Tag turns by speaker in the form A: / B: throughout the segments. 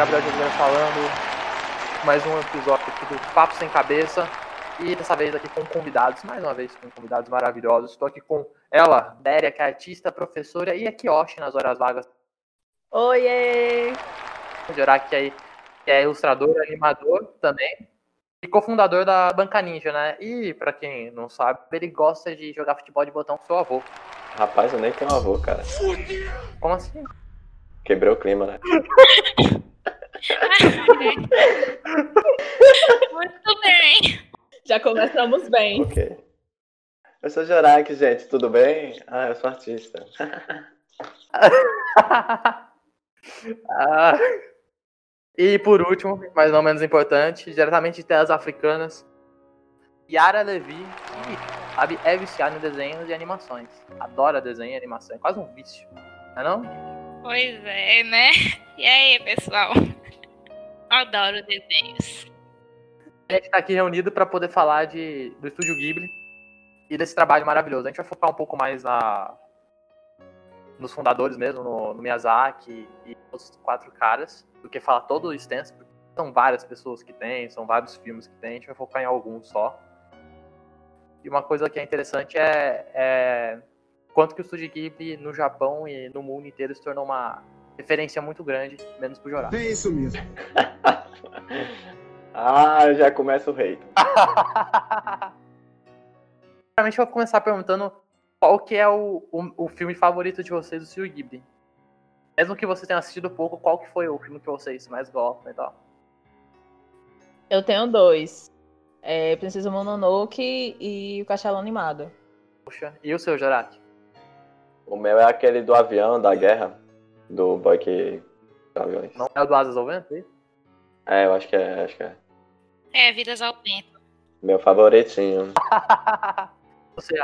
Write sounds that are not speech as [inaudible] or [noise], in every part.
A: aqui Gabriel José falando. Mais um episódio aqui do Papo Sem Cabeça. E dessa vez aqui com convidados, mais uma vez com convidados maravilhosos. Estou aqui com ela, Déria, que é artista, professora, e a Kiyoshi nas horas vagas.
B: Oiê!
A: Jorak, que é, que é ilustrador, animador também. E cofundador da Banca Ninja, né? E, pra quem não sabe, ele gosta de jogar futebol de botão com seu avô.
C: Rapaz, eu nem tenho avô, cara.
A: Como assim?
C: Quebrou o clima, né? [laughs]
B: Muito bem. Já começamos bem.
C: Ok. Eu sou Jorak, gente, tudo bem? Ah, eu sou artista. [laughs]
A: ah, e por último, mas não menos importante, diretamente de terras africanas, Yara Levi, que sabe, é viciada em desenhos e animações. Adora desenho e animação. É quase um vício, não é não?
D: Pois é, né? E aí, pessoal? Adoro desenhos.
A: A gente está aqui reunido para poder falar de, do Estúdio Ghibli e desse trabalho maravilhoso. A gente vai focar um pouco mais na, nos fundadores mesmo, no, no Miyazaki e os quatro caras, do que falar todo o extenso, porque são várias pessoas que tem, são vários filmes que tem, a gente vai focar em alguns só. E uma coisa que é interessante é, é quanto que o Estúdio Ghibli no Japão e no mundo inteiro se tornou uma referência muito grande, menos pro Jorá.
E: É isso mesmo. [laughs]
C: ah, já começa o rei. [laughs]
A: Primeiramente eu vou começar perguntando qual que é o, o, o filme favorito de vocês do Studio Ghibli. Mesmo que vocês tenham assistido pouco, qual que foi o filme que vocês mais gostam e tal?
B: Eu tenho dois. É Princesa Mononoke e o Castelo Animado.
A: Puxa, e o seu, Jaraki?
C: O meu é aquele do avião, da guerra. Do boy que. Aviões.
A: Não é o do Asas ao Vento? é isso?
C: É, eu acho que é, acho que é.
D: É, Vidas ao Vento.
C: Meu favoritinho. [laughs]
A: Você?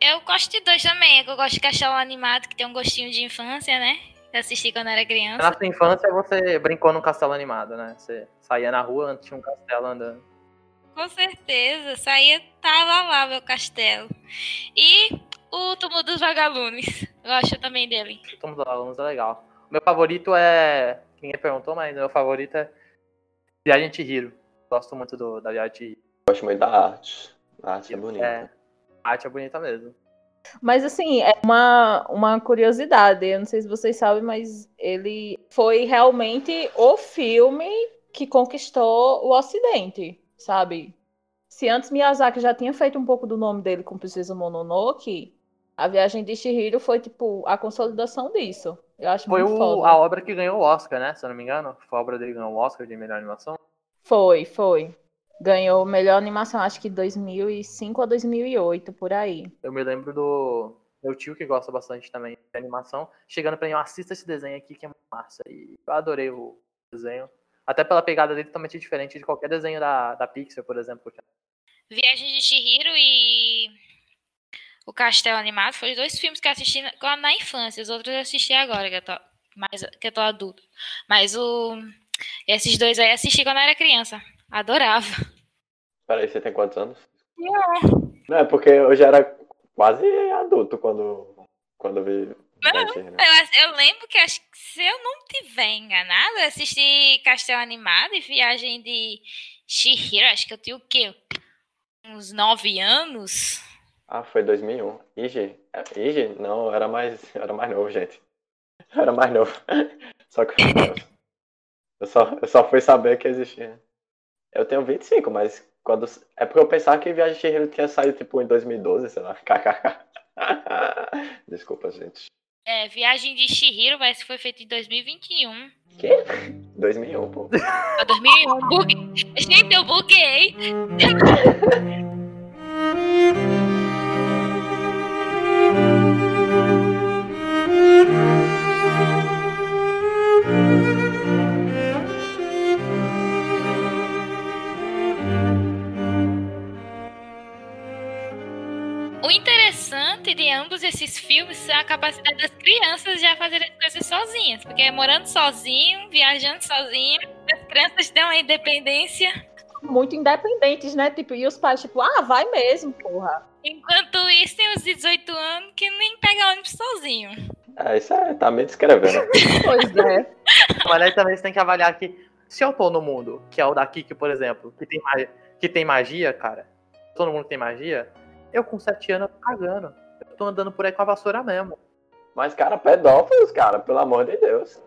D: Eu gosto de dois também. É que eu gosto de Castelo Animado, que tem um gostinho de infância, né? Eu assisti quando era criança.
A: Na sua infância você brincou num castelo animado, né? Você saía na rua, antes tinha um castelo andando.
D: Com certeza. Saía, tava lá meu castelo. E o Túmulo dos Vagalumes. Gosto também dele.
A: O Túmulo dos Vagalumes é legal. Meu favorito é. Ninguém perguntou, mas meu favorito é Viagem de Hiro. Gosto muito do, da Viagem de Hiro.
C: Gosto muito da arte. A arte é bonita.
A: É, a arte é bonita mesmo.
B: Mas assim, é uma, uma curiosidade. Eu não sei se vocês sabem, mas ele foi realmente o filme que conquistou o Ocidente, sabe? Se antes Miyazaki já tinha feito um pouco do nome dele com Princesa Mononoke, a Viagem de Chihiro foi, tipo, a consolidação disso. Eu acho
A: Foi
B: muito
A: o-
B: foda.
A: a obra que ganhou o Oscar, né? Se eu não me engano. Foi a obra dele que ganhou o Oscar de melhor animação.
B: Foi, foi. Ganhou melhor animação, acho que 2005 ou 2008, por aí.
A: Eu me lembro do meu tio que gosta bastante também de animação, chegando pra mim, "Ó, assista esse desenho aqui que é massa. E eu adorei o desenho. Até pela pegada dele totalmente diferente de qualquer desenho da, da Pixar, por exemplo.
D: Viagem de Chihiro e o Castelo Animado foram os dois filmes que eu assisti na, na infância. Os outros eu assisti agora, que eu tô, mais, que eu tô adulto. Mas o, esses dois aí eu assisti quando eu era criança. Adorava.
C: Peraí, você tem quantos anos?
D: Não,
C: Não, é porque eu já era quase adulto quando, quando vi. Viagem, né?
D: eu, eu lembro que acho que se eu não tiver enganado, eu assisti Castelo Animado e Viagem de Chihiro. Acho que eu tinha o quê? Uns nove anos.
C: Ah, foi 2001. Ige? Ige? Não, era mais, era mais novo, gente. Era mais novo. [laughs] Só que eu só, eu só fui saber que existia. Eu tenho 25, mas quando. É porque eu pensava que Viagem de Chihiro tinha saído tipo em 2012, sei lá. KKK. [laughs] Desculpa, gente.
D: É, Viagem de Chihiro, parece que foi feito em 2021.
C: Quê? 2001, pô.
D: Ah, 2001, bug. Gente, eu buguei. [laughs] interessante de ambos esses filmes é a capacidade das crianças já fazerem as coisas sozinhas. Porque morando sozinho, viajando sozinho, as crianças têm uma independência.
B: Muito independentes, né? Tipo, e os pais, tipo, ah, vai mesmo, porra.
D: Enquanto isso, tem os 18 anos que nem pega ônibus sozinho.
C: É, isso é, tá me descrevendo. [laughs]
B: Pois é.
A: Mas aí também você tem que avaliar que se eu tô no mundo, que é o da Kiki, por exemplo, que tem, que tem magia, cara, todo mundo tem magia, eu com 7 anos eu tô cagando. Tô andando por aí com a vassoura mesmo.
C: Mas, cara, pedófilos, cara, pelo amor de Deus.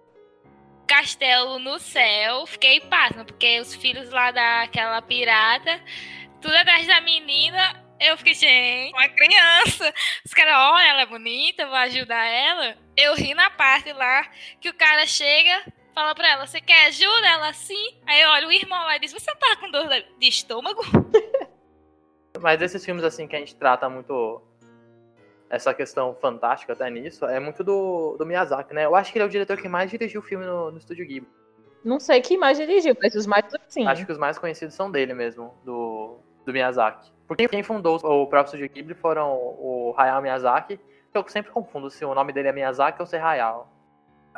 D: Castelo no céu, fiquei pasma, porque os filhos lá daquela pirata, tudo atrás da menina, eu fiquei, gente, uma criança. Os caras, olha, ela é bonita, vou ajudar ela. Eu ri na parte lá que o cara chega, fala pra ela, você quer ajuda? Ela sim. Aí olha o irmão lá e diz, você tá com dor de estômago? [laughs]
A: Mas esses filmes, assim, que a gente trata muito essa questão fantástica até nisso, é muito do, do Miyazaki, né? Eu acho que ele é o diretor que mais dirigiu o filme no, no Estúdio Ghibli.
B: Não sei quem mais dirigiu, mas os mais sim.
A: Acho que os mais conhecidos são dele mesmo, do, do Miyazaki. Porque quem fundou o próprio Estúdio Ghibli foram o Hayao Miyazaki, que eu sempre confundo se o nome dele é Miyazaki ou se é Hayao.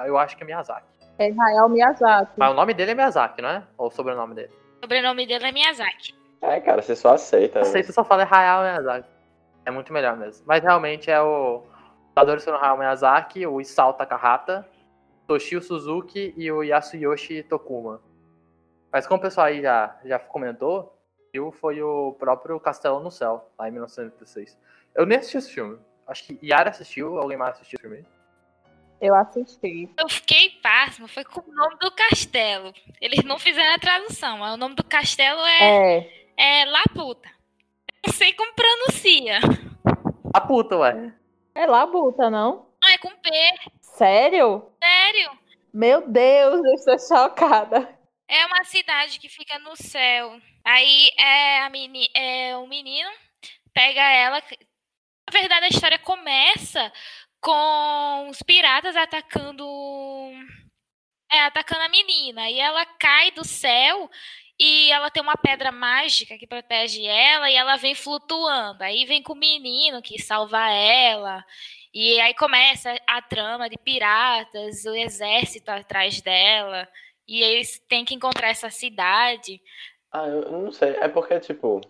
A: Eu acho que é Miyazaki.
B: É Israel Miyazaki.
A: Mas o nome dele é Miyazaki, não é? Ou o sobrenome dele?
D: O sobrenome dele é Miyazaki.
C: É, cara, você só aceita.
A: Aceita, só fala é Hayao Miyazaki. É muito melhor mesmo. Mas realmente é o. Os fundadores foram o Hayao Miyazaki, o Isao Takahata, Toshio Suzuki e o Yasuyoshi Tokuma. Mas como o pessoal aí já, já comentou, viu, foi o próprio Castelo no Céu, lá em 1936. Eu nem assisti esse filme. Acho que Yara assistiu, alguém mais assistiu esse filme?
B: Eu assisti.
D: Eu fiquei pasmo, foi com o nome do castelo. Eles não fizeram a tradução, mas o nome do castelo é,
B: É.
D: é Laputa. Não [laughs] sei como pronuncia.
A: A puta, ué.
B: É Labuta, não?
D: Não, é com P,
B: Sério?
D: sério.
B: Meu Deus, eu estou chocada.
D: É uma cidade que fica no céu. Aí é, a meni, é o menino pega ela. Na verdade, a história começa com os piratas atacando. É, atacando a menina. E ela cai do céu e ela tem uma pedra mágica que protege ela e ela vem flutuando. Aí vem com o menino que salva ela. E aí começa a trama de piratas, o exército atrás dela. E eles têm que encontrar essa cidade.
C: Ah, eu não sei. É porque, tipo,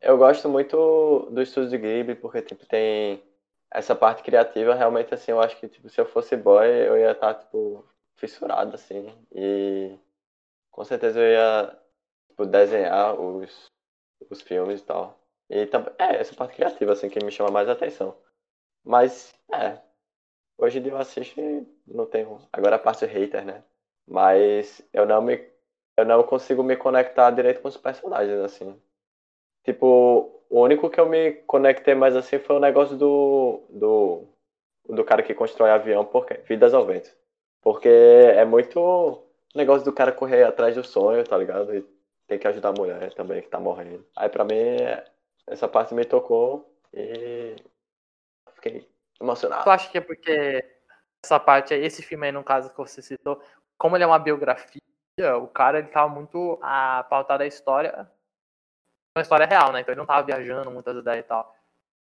C: eu gosto muito do estúdio de Ghibli, porque, tipo, tem essa parte criativa. Realmente, assim, eu acho que, tipo, se eu fosse boy, eu ia estar, tipo, fissurado, assim. E com certeza eu ia, tipo, desenhar os, os filmes e tal. E também, é, essa parte criativa, assim, que me chama mais atenção. Mas, é, hoje em dia eu assisto e não tenho. Agora a parte hater, né? Mas eu não me eu não consigo me conectar direito com os personagens, assim. Tipo, o único que eu me conectei mais assim foi o negócio do. do. do cara que constrói avião, porque. Vidas ao vento. Porque é muito negócio do cara correr atrás do sonho, tá ligado? E tem que ajudar a mulher também que tá morrendo. Aí pra mim, essa parte me tocou e. fiquei emocionado.
A: Tu acha que é porque essa parte esse filme aí, no caso que você citou, como ele é uma biografia, o cara ele tava muito a pautar da história, uma história real, né? Então ele não tava viajando muitas ideias e tal.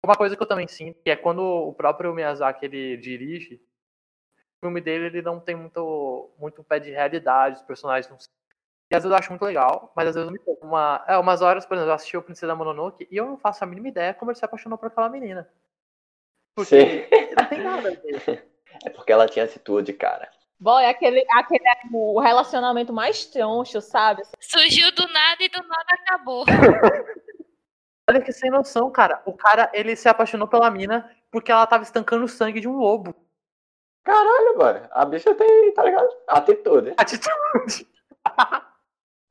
A: Uma coisa que eu também sinto que é quando o próprio Miyazaki ele dirige, o filme dele ele não tem muito muito pé de realidade, os personagens não e às vezes eu acho muito legal, mas às vezes me pouco. Uma, é, umas horas, por exemplo, eu assisti o Princesa Mononoke e eu não faço a mínima ideia como ele se apaixonou por aquela menina. Porque não tem nada a ver. [laughs]
C: É porque ela tinha atitude, cara.
B: Boy, aquele, aquele o relacionamento mais troncho, sabe?
D: Surgiu do nada e do nada acabou. [laughs]
A: Olha que sem noção, cara. O cara, ele se apaixonou pela mina porque ela tava estancando o sangue de um lobo.
C: Caralho, mano. A bicha tem, tá ligado? Atitude.
A: Atitude. [laughs]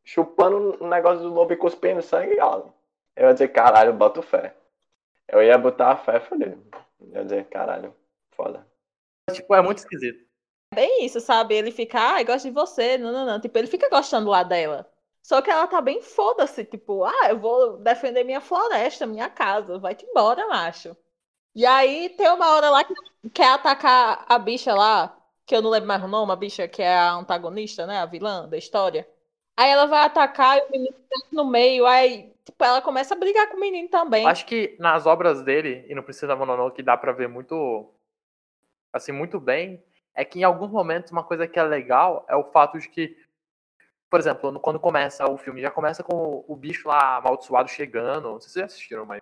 C: Chupando um negócio do lobo e cuspindo sangue, ó. Eu ia dizer, caralho, boto fé. Eu ia botar a fé, falei. Eu ia dizer, caralho, foda.
A: Tipo, é muito esquisito.
B: Bem isso, sabe? Ele fica, ai, gosto de você, não, não, não. Tipo, ele fica gostando lá dela. Só que ela tá bem foda-se, tipo, ah, eu vou defender minha floresta, minha casa, vai-te embora, macho. E aí tem uma hora lá que quer atacar a bicha lá, que eu não lembro mais o nome, a bicha que é a antagonista, né, a vilã da história. Aí ela vai atacar e o menino tá no meio, aí, tipo, ela começa a brigar com o menino também.
A: Acho que nas obras dele, e no Princesa Mononoke dá pra ver muito, assim, muito bem, é que em alguns momentos uma coisa que é legal é o fato de que, por exemplo, quando começa o filme, já começa com o bicho lá amaldiçoado chegando, não sei se vocês já assistiram, mas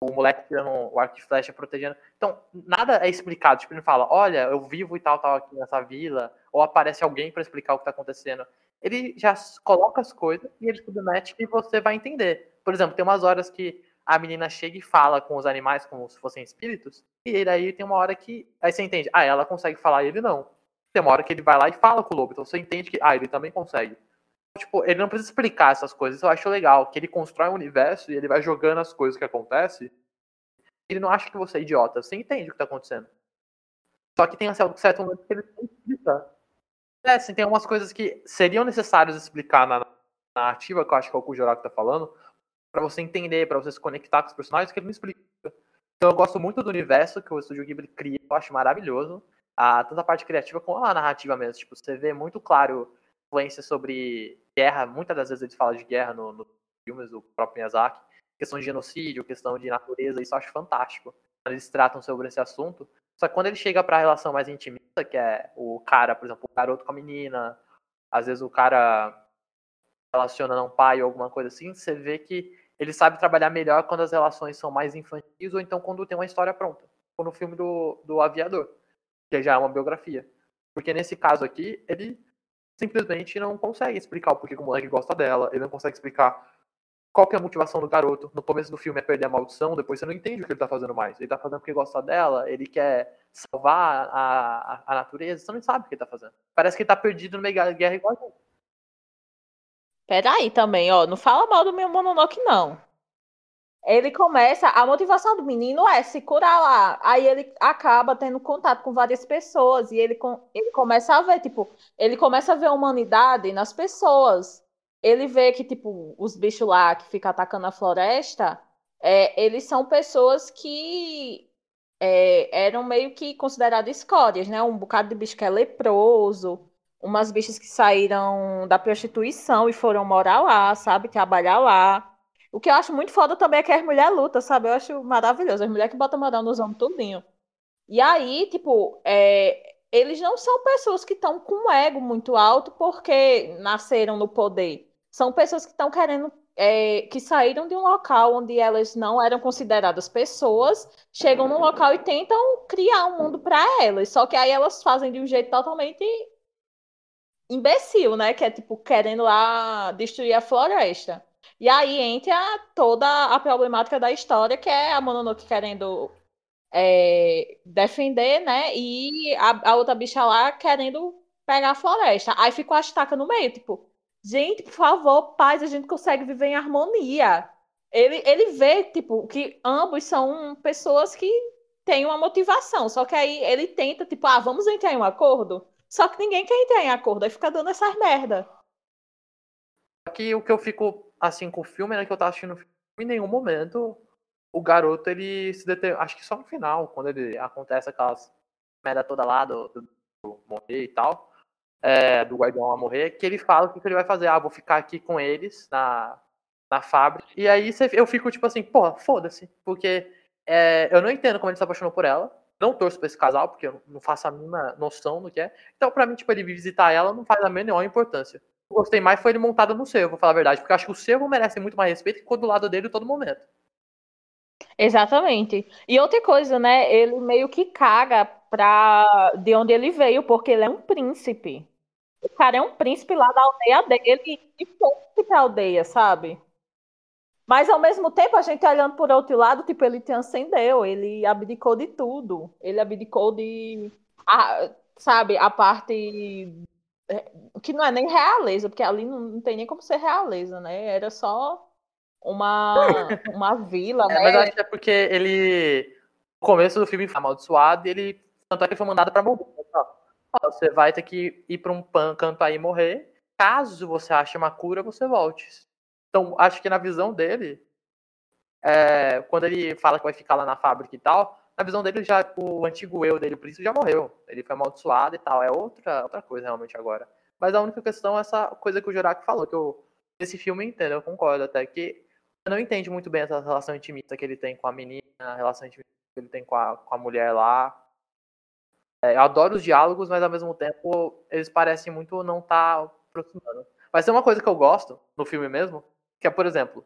A: o moleque tirando o arco e flecha protegendo. Então, nada é explicado. Tipo, ele fala, olha, eu vivo e tal, tal aqui nessa vila, ou aparece alguém para explicar o que tá acontecendo. Ele já coloca as coisas e ele submete e você vai entender. Por exemplo, tem umas horas que a menina chega e fala com os animais como se fossem espíritos, e aí tem uma hora que. Aí você entende, ah, ela consegue falar e ele não. Tem uma hora que ele vai lá e fala com o lobo, então você entende que, ah, ele também consegue. Tipo, ele não precisa explicar essas coisas, eu acho legal, que ele constrói um universo e ele vai jogando as coisas que acontecem. Ele não acha que você é idiota, você entende o que tá acontecendo. Só que tem um certo momento que ele tem que explicar. É, assim, tem algumas coisas que seriam necessárias explicar na narrativa, que eu acho que é o que o Joraco tá falando, para você entender, para você se conectar com os personagens, que ele não explica. Então eu gosto muito do universo que o Estúdio Ghibli cria, eu acho maravilhoso. A, tanto a parte criativa como a narrativa mesmo. Tipo, você vê muito claro influência sobre guerra, muitas das vezes eles falam de guerra nos no filmes do próprio Miyazaki, questão de genocídio, questão de natureza, isso eu acho fantástico. Eles tratam sobre esse assunto. Só que quando ele chega para a relação mais intimista, que é o cara, por exemplo, o garoto com a menina, às vezes o cara relaciona um pai ou alguma coisa assim, você vê que ele sabe trabalhar melhor quando as relações são mais infantis ou então quando tem uma história pronta. Como no filme do, do Aviador, que já é uma biografia. Porque nesse caso aqui, ele simplesmente não consegue explicar o porquê que o moleque gosta dela, ele não consegue explicar qual que é a motivação do garoto. No começo do filme é perder a maldição, depois você não entende o que ele tá fazendo mais. Ele tá fazendo porque gosta dela, ele quer salvar a, a, a natureza, você não sabe o que ele tá fazendo. Parece que ele tá perdido no meio da guerra igual a gente.
B: Peraí também, ó, não fala mal do meu Mononoke, não. Ele começa, a motivação do menino é se curar lá. Aí ele acaba tendo contato com várias pessoas e ele, ele começa a ver, tipo, ele começa a ver a humanidade nas pessoas. Ele vê que, tipo, os bichos lá que ficam atacando a floresta, é, eles são pessoas que é, eram meio que consideradas escórias, né? Um bocado de bicho que é leproso, umas bichas que saíram da prostituição e foram morar lá, sabe? Trabalhar lá. O que eu acho muito foda também é que as mulheres lutam, sabe? Eu acho maravilhoso. As mulheres que botam moral nos homens tudinho. E aí, tipo, é, eles não são pessoas que estão com um ego muito alto porque nasceram no poder. São pessoas que estão querendo, é, que saíram de um local onde elas não eram consideradas pessoas, chegam num local e tentam criar um mundo para elas. Só que aí elas fazem de um jeito totalmente imbecil, né? Que é tipo querendo lá destruir a floresta. E aí entra toda a problemática da história, que é a Mononoke querendo é, defender, né? E a, a, outra bicha lá querendo pegar a floresta. Aí ficou a estaca no meio, tipo, gente, por favor, paz, a gente consegue viver em harmonia. Ele, ele vê, tipo, que ambos são pessoas que têm uma motivação, só que aí ele tenta, tipo, ah, vamos entrar em um acordo? Só que ninguém quer entrar em acordo, aí fica dando essas merda.
A: Aqui o que eu fico assim com o filme é que eu tava assistindo o filme, em nenhum momento o garoto ele se deter... acho que só no final, quando ele acontece aquelas merda toda lá do, do, do morrer e tal, é, do guardião a morrer, que ele fala o que, que ele vai fazer. Ah, vou ficar aqui com eles na, na fábrica. E aí eu fico tipo assim, porra, foda-se. Porque é, eu não entendo como ele se apaixonou por ela. Não torço pra esse casal, porque eu não faço a mínima noção do que é. Então, pra mim, tipo, ele visitar ela não faz a menor importância. Gostei mais foi ele montado no Cervo, vou falar a verdade, porque eu acho que o Cervo merece muito mais respeito que ficou do lado dele todo momento.
B: Exatamente. E outra coisa, né? Ele meio que caga pra de onde ele veio, porque ele é um príncipe. O cara é um príncipe lá da aldeia dele e foi pra aldeia, sabe? Mas ao mesmo tempo, a gente olhando por outro lado, tipo, ele transcendeu, ele abdicou de tudo. Ele abdicou de. A, sabe, a parte. É, que não é nem realeza, porque ali não, não tem nem como ser realeza, né? Era só uma, [laughs] uma vila, é,
A: né? Mas acho que é porque ele. No começo do filme foi amaldiçoado e ele. Tanto é que foi mandado pra morrer. Você vai ter que ir pra um canto aí e morrer. Caso você ache uma cura, você volte. Então, acho que na visão dele, é, quando ele fala que vai ficar lá na fábrica e tal, na visão dele, já o antigo eu dele, por isso já morreu. Ele foi amaldiçoado e tal. É outra, outra coisa realmente agora. Mas a única questão é essa coisa que o Juraki falou, que eu, esse filme entendo, eu concordo até que não entende muito bem essa relação intimista que ele tem com a menina, a relação intimista que ele tem com a, com a mulher lá. É, eu adoro os diálogos, mas ao mesmo tempo eles parecem muito não estar tá aproximando. Mas tem uma coisa que eu gosto no filme mesmo, que é, por exemplo,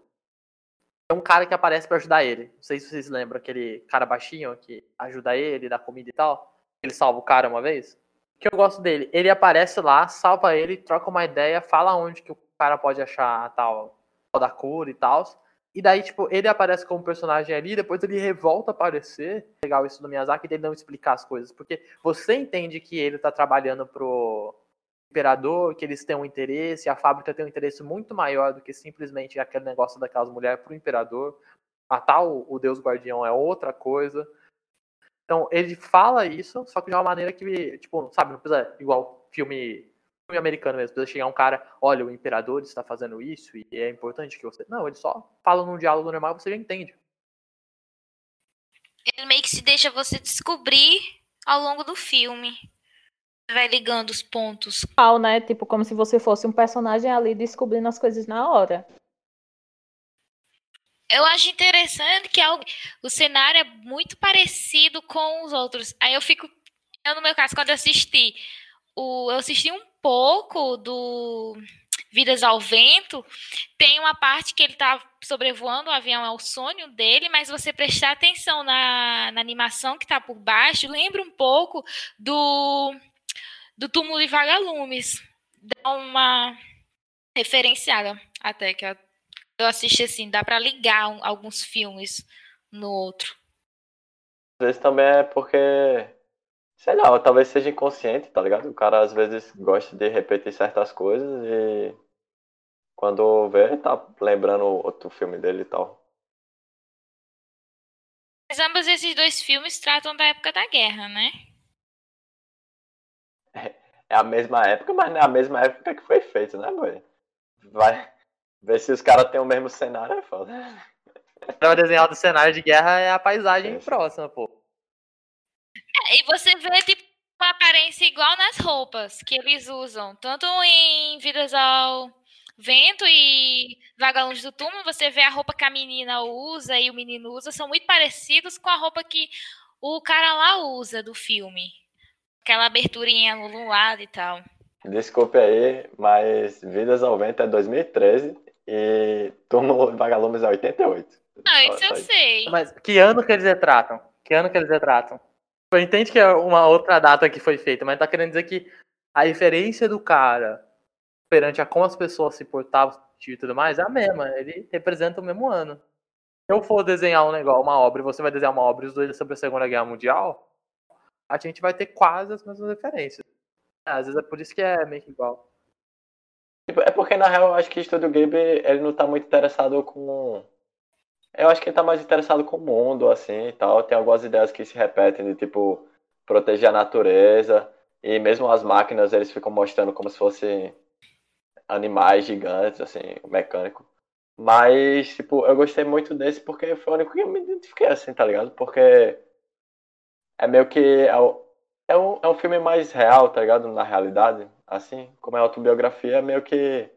A: tem um cara que aparece para ajudar ele. Não sei se vocês lembram aquele cara baixinho que ajuda ele, dá comida e tal. Ele salva o cara uma vez. Que eu gosto dele. Ele aparece lá, salva ele, troca uma ideia, fala onde que o cara pode achar a tal da cura e tal. E daí, tipo, ele aparece como personagem ali, depois ele revolta a aparecer. Legal isso do Miyazaki, dele não explicar as coisas. Porque você entende que ele tá trabalhando pro imperador, que eles têm um interesse, a fábrica tem um interesse muito maior do que simplesmente aquele negócio daquelas mulheres pro imperador. Matar o, o deus guardião é outra coisa. Então, ele fala isso, só que de uma maneira que, tipo, sabe, não precisa igual filme filme americano mesmo, precisa chegar um cara, olha, o imperador está fazendo isso e é importante que você. Não, ele só fala num diálogo normal e você já entende.
D: Ele meio que se deixa você descobrir ao longo do filme. Vai ligando os pontos.
B: né? Tipo, como se você fosse um personagem ali descobrindo as coisas na hora.
D: Eu acho interessante que o cenário é muito parecido com os outros. Aí eu fico. Eu, no meu caso, quando eu assisti, o, eu assisti um pouco do Vidas ao Vento, tem uma parte que ele está sobrevoando o avião, é o sonho dele, mas você prestar atenção na, na animação que está por baixo, lembra um pouco do, do túmulo de vagalumes. Dá uma referenciada até que eu, assisti assim, dá para ligar um, alguns filmes no outro.
C: Às vezes também é porque Sei lá, talvez seja inconsciente, tá ligado? O cara às vezes gosta de repetir certas coisas e quando vê, tá lembrando outro filme dele e tal.
D: Mas ambos esses dois filmes tratam da época da guerra, né?
C: É a mesma época, mas não é a mesma época que foi feito, né, boy? Vai ver se os caras têm o mesmo cenário, é foda.
A: Pra desenhar do cenário de guerra é a paisagem próxima, pô.
D: E você vê, tipo, uma aparência igual nas roupas que eles usam. Tanto em Vidas ao Vento e Vagalumes do Túmulo, você vê a roupa que a menina usa e o menino usa, são muito parecidos com a roupa que o cara lá usa do filme. Aquela aberturinha no lado e tal.
C: Desculpe aí, mas Vidas ao Vento é 2013 e Túmulo e Vagalumes é 88.
D: Não, isso eu sei.
A: Mas que ano que eles retratam? Que ano que eles retratam? Entendo que é uma outra data que foi feita, mas tá querendo dizer que a referência do cara perante a como as pessoas se portavam e tudo mais é a mesma. Ele representa o mesmo ano. Se eu for desenhar um negócio, uma obra, e você vai desenhar uma obra os dois sobre a Segunda Guerra Mundial, a gente vai ter quase as mesmas referências. Às vezes é por isso que é meio que igual.
C: Tipo, é porque, na real, eu acho que o Studio Ghibli, ele não tá muito interessado com eu acho que ele tá mais interessado com o mundo, assim, e tal. Tem algumas ideias que se repetem de, tipo, proteger a natureza. E mesmo as máquinas, eles ficam mostrando como se fossem animais gigantes, assim, mecânico. Mas, tipo, eu gostei muito desse porque foi o único que eu me identifiquei, assim, tá ligado? Porque é meio que... É, é, um, é um filme mais real, tá ligado? Na realidade, assim. Como é autobiografia, é meio que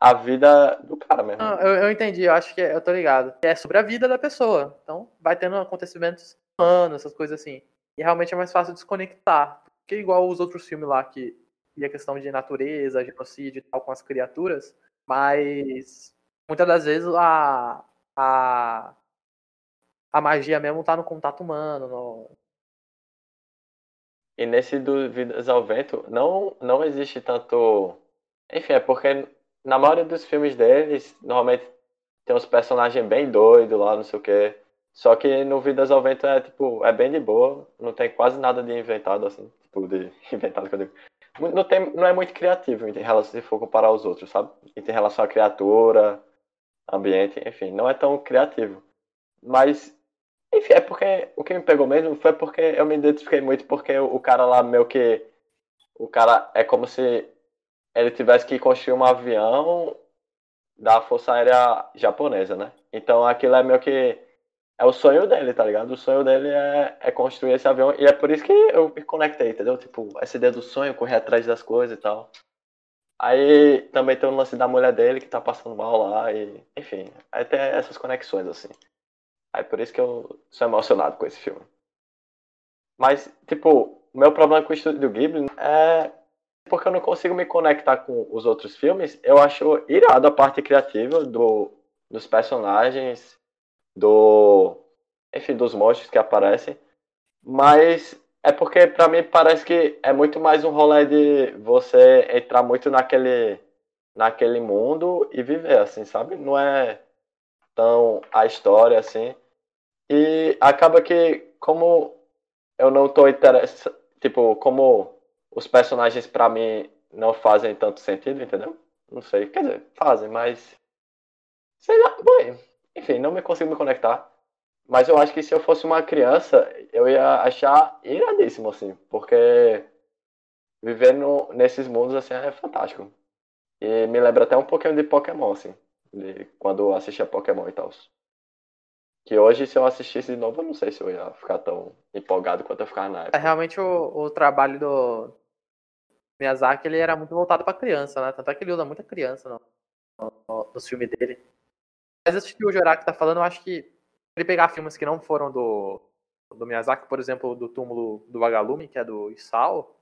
C: a vida do cara mesmo.
A: Ah, eu, eu, entendi, eu acho que é, eu tô ligado. É sobre a vida da pessoa. Então, vai tendo acontecimentos humanos, essas coisas assim. E realmente é mais fácil desconectar. Porque igual os outros filmes lá que e a questão de natureza, genocídio e tal com as criaturas, mas muitas das vezes a, a, a magia mesmo tá no contato humano. No...
C: E nesse do Vidas ao Vento, não, não existe tanto. Enfim, é porque na maioria dos filmes deles, normalmente tem uns personagens bem doidos lá, não sei o quê. Só que no Vidas ao Vento é, tipo, é bem de boa, não tem quase nada de inventado, assim, tipo, de [laughs] inventado que eu digo. Não, tem, não é muito criativo em relação, se for comparar aos outros, sabe? E tem relação à criatura, ambiente, enfim, não é tão criativo. Mas, enfim, é porque o que me pegou mesmo foi porque eu me identifiquei muito porque o cara lá meio que. O cara é como se ele tivesse que construir um avião da Força Aérea Japonesa, né? Então aquilo é meio que é o sonho dele, tá ligado? O sonho dele é, é construir esse avião e é por isso que eu me conectei, entendeu? Tipo, essa ideia do sonho, correr atrás das coisas e tal. Aí também tem o lance da mulher dele que tá passando mal lá e, enfim, aí tem essas conexões assim. Aí por isso que eu sou emocionado com esse filme. Mas, tipo, o meu problema com o estúdio Ghibli é porque eu não consigo me conectar com os outros filmes, eu acho irado a parte criativa do, dos personagens, do. Enfim, dos monstros que aparecem. Mas é porque pra mim parece que é muito mais um rolê de você entrar muito naquele, naquele mundo e viver, assim, sabe? Não é tão a história assim. E acaba que, como eu não tô interessado. Tipo, como os personagens pra mim não fazem tanto sentido, entendeu? Não sei. Quer dizer, fazem, mas. Sei lá. Bom, enfim, não me consigo me conectar. Mas eu acho que se eu fosse uma criança, eu ia achar iradíssimo, assim. Porque viver no, nesses mundos, assim, é fantástico. E me lembra até um pouquinho de Pokémon, assim. De quando eu assistia Pokémon e tal. Que hoje, se eu assistisse de novo, eu não sei se eu ia ficar tão empolgado quanto eu ficava na época.
A: É, realmente o, o trabalho do Miyazaki ele era muito voltado pra criança, né? Tanto é que ele usa muita criança no, no, nos filmes dele. Mas esse que o Joraki tá falando, eu acho que ele pegar filmes que não foram do, do Miyazaki, por exemplo, do túmulo do Vagalume, que é do Isao,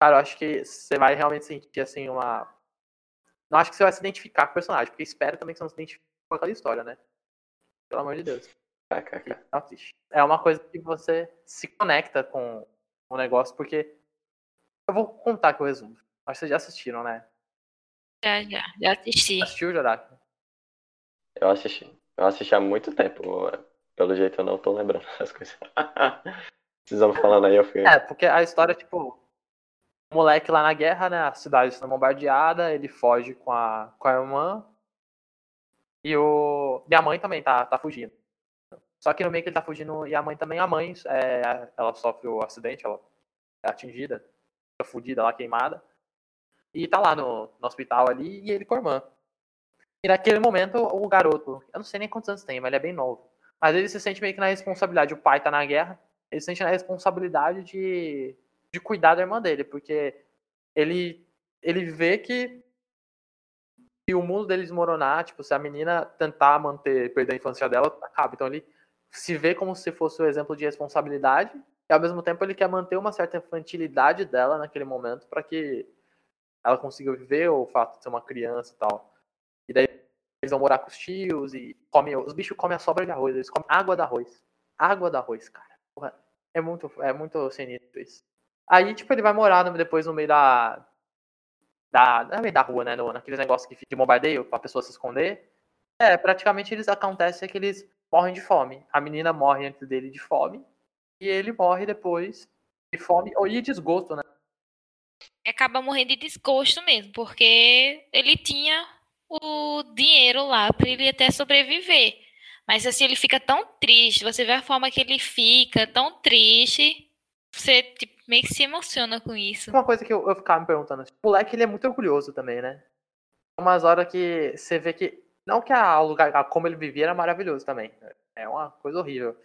A: cara, eu acho que você vai realmente sentir assim uma. Não acho que você vai se identificar com o personagem, porque espero também que você não se identifique com aquela história, né? Pelo amor de Deus. É uma coisa que você se conecta com o negócio, porque. Eu vou contar aqui o resumo. Acho que vocês já assistiram, né?
D: Já, já, já assisti.
A: Assistiu, Jorato?
C: Eu assisti. Eu assisti há muito tempo. Pelo jeito eu não tô lembrando [laughs] das coisas. Precisamos falando aí, eu fui.
A: É, porque a história, tipo. O moleque lá na guerra, né? A cidade está bombardeada, ele foge com a, com a irmã e, o, e a mãe também tá, tá fugindo. Só que no meio que ele tá fugindo, e a mãe também, a mãe, é, ela sofre o acidente, ela é atingida, fudida lá, queimada. E tá lá no, no hospital ali, e ele com a irmã. E naquele momento, o garoto, eu não sei nem quantos anos tem, mas ele é bem novo. Mas ele se sente meio que na responsabilidade. O pai tá na guerra, ele se sente na responsabilidade de, de cuidar da irmã dele, porque ele, ele vê que se o mundo dele desmoronar, tipo, se a menina tentar manter, perder a infância dela, acaba. Então ele se vê como se fosse o exemplo de responsabilidade e ao mesmo tempo ele quer manter uma certa infantilidade dela naquele momento para que ela consiga viver o fato de ser uma criança e tal. E daí eles vão morar com os tios e comem, os bichos comem a sobra de arroz, eles comem água do arroz. Água do arroz, cara. Porra, é muito, é muito sinistro isso. Aí, tipo, ele vai morar depois no meio da, da, não é da rua, né? No, naqueles negócios que, de bombardeio pra pessoa se esconder. É, praticamente eles acontece que eles morrem de fome. A menina morre antes dele de fome. E ele morre depois de fome ou de desgosto, né?
D: Acaba morrendo de desgosto mesmo, porque ele tinha o dinheiro lá para ele até sobreviver. Mas assim, ele fica tão triste, você vê a forma que ele fica, tão triste, você tipo, meio que se emociona com isso.
A: Uma coisa que eu, eu ficava me perguntando, assim, o moleque ele é muito orgulhoso também, né? Umas horas que você vê que. Não que a, o lugar, como ele vivia era maravilhoso também. É uma coisa horrível.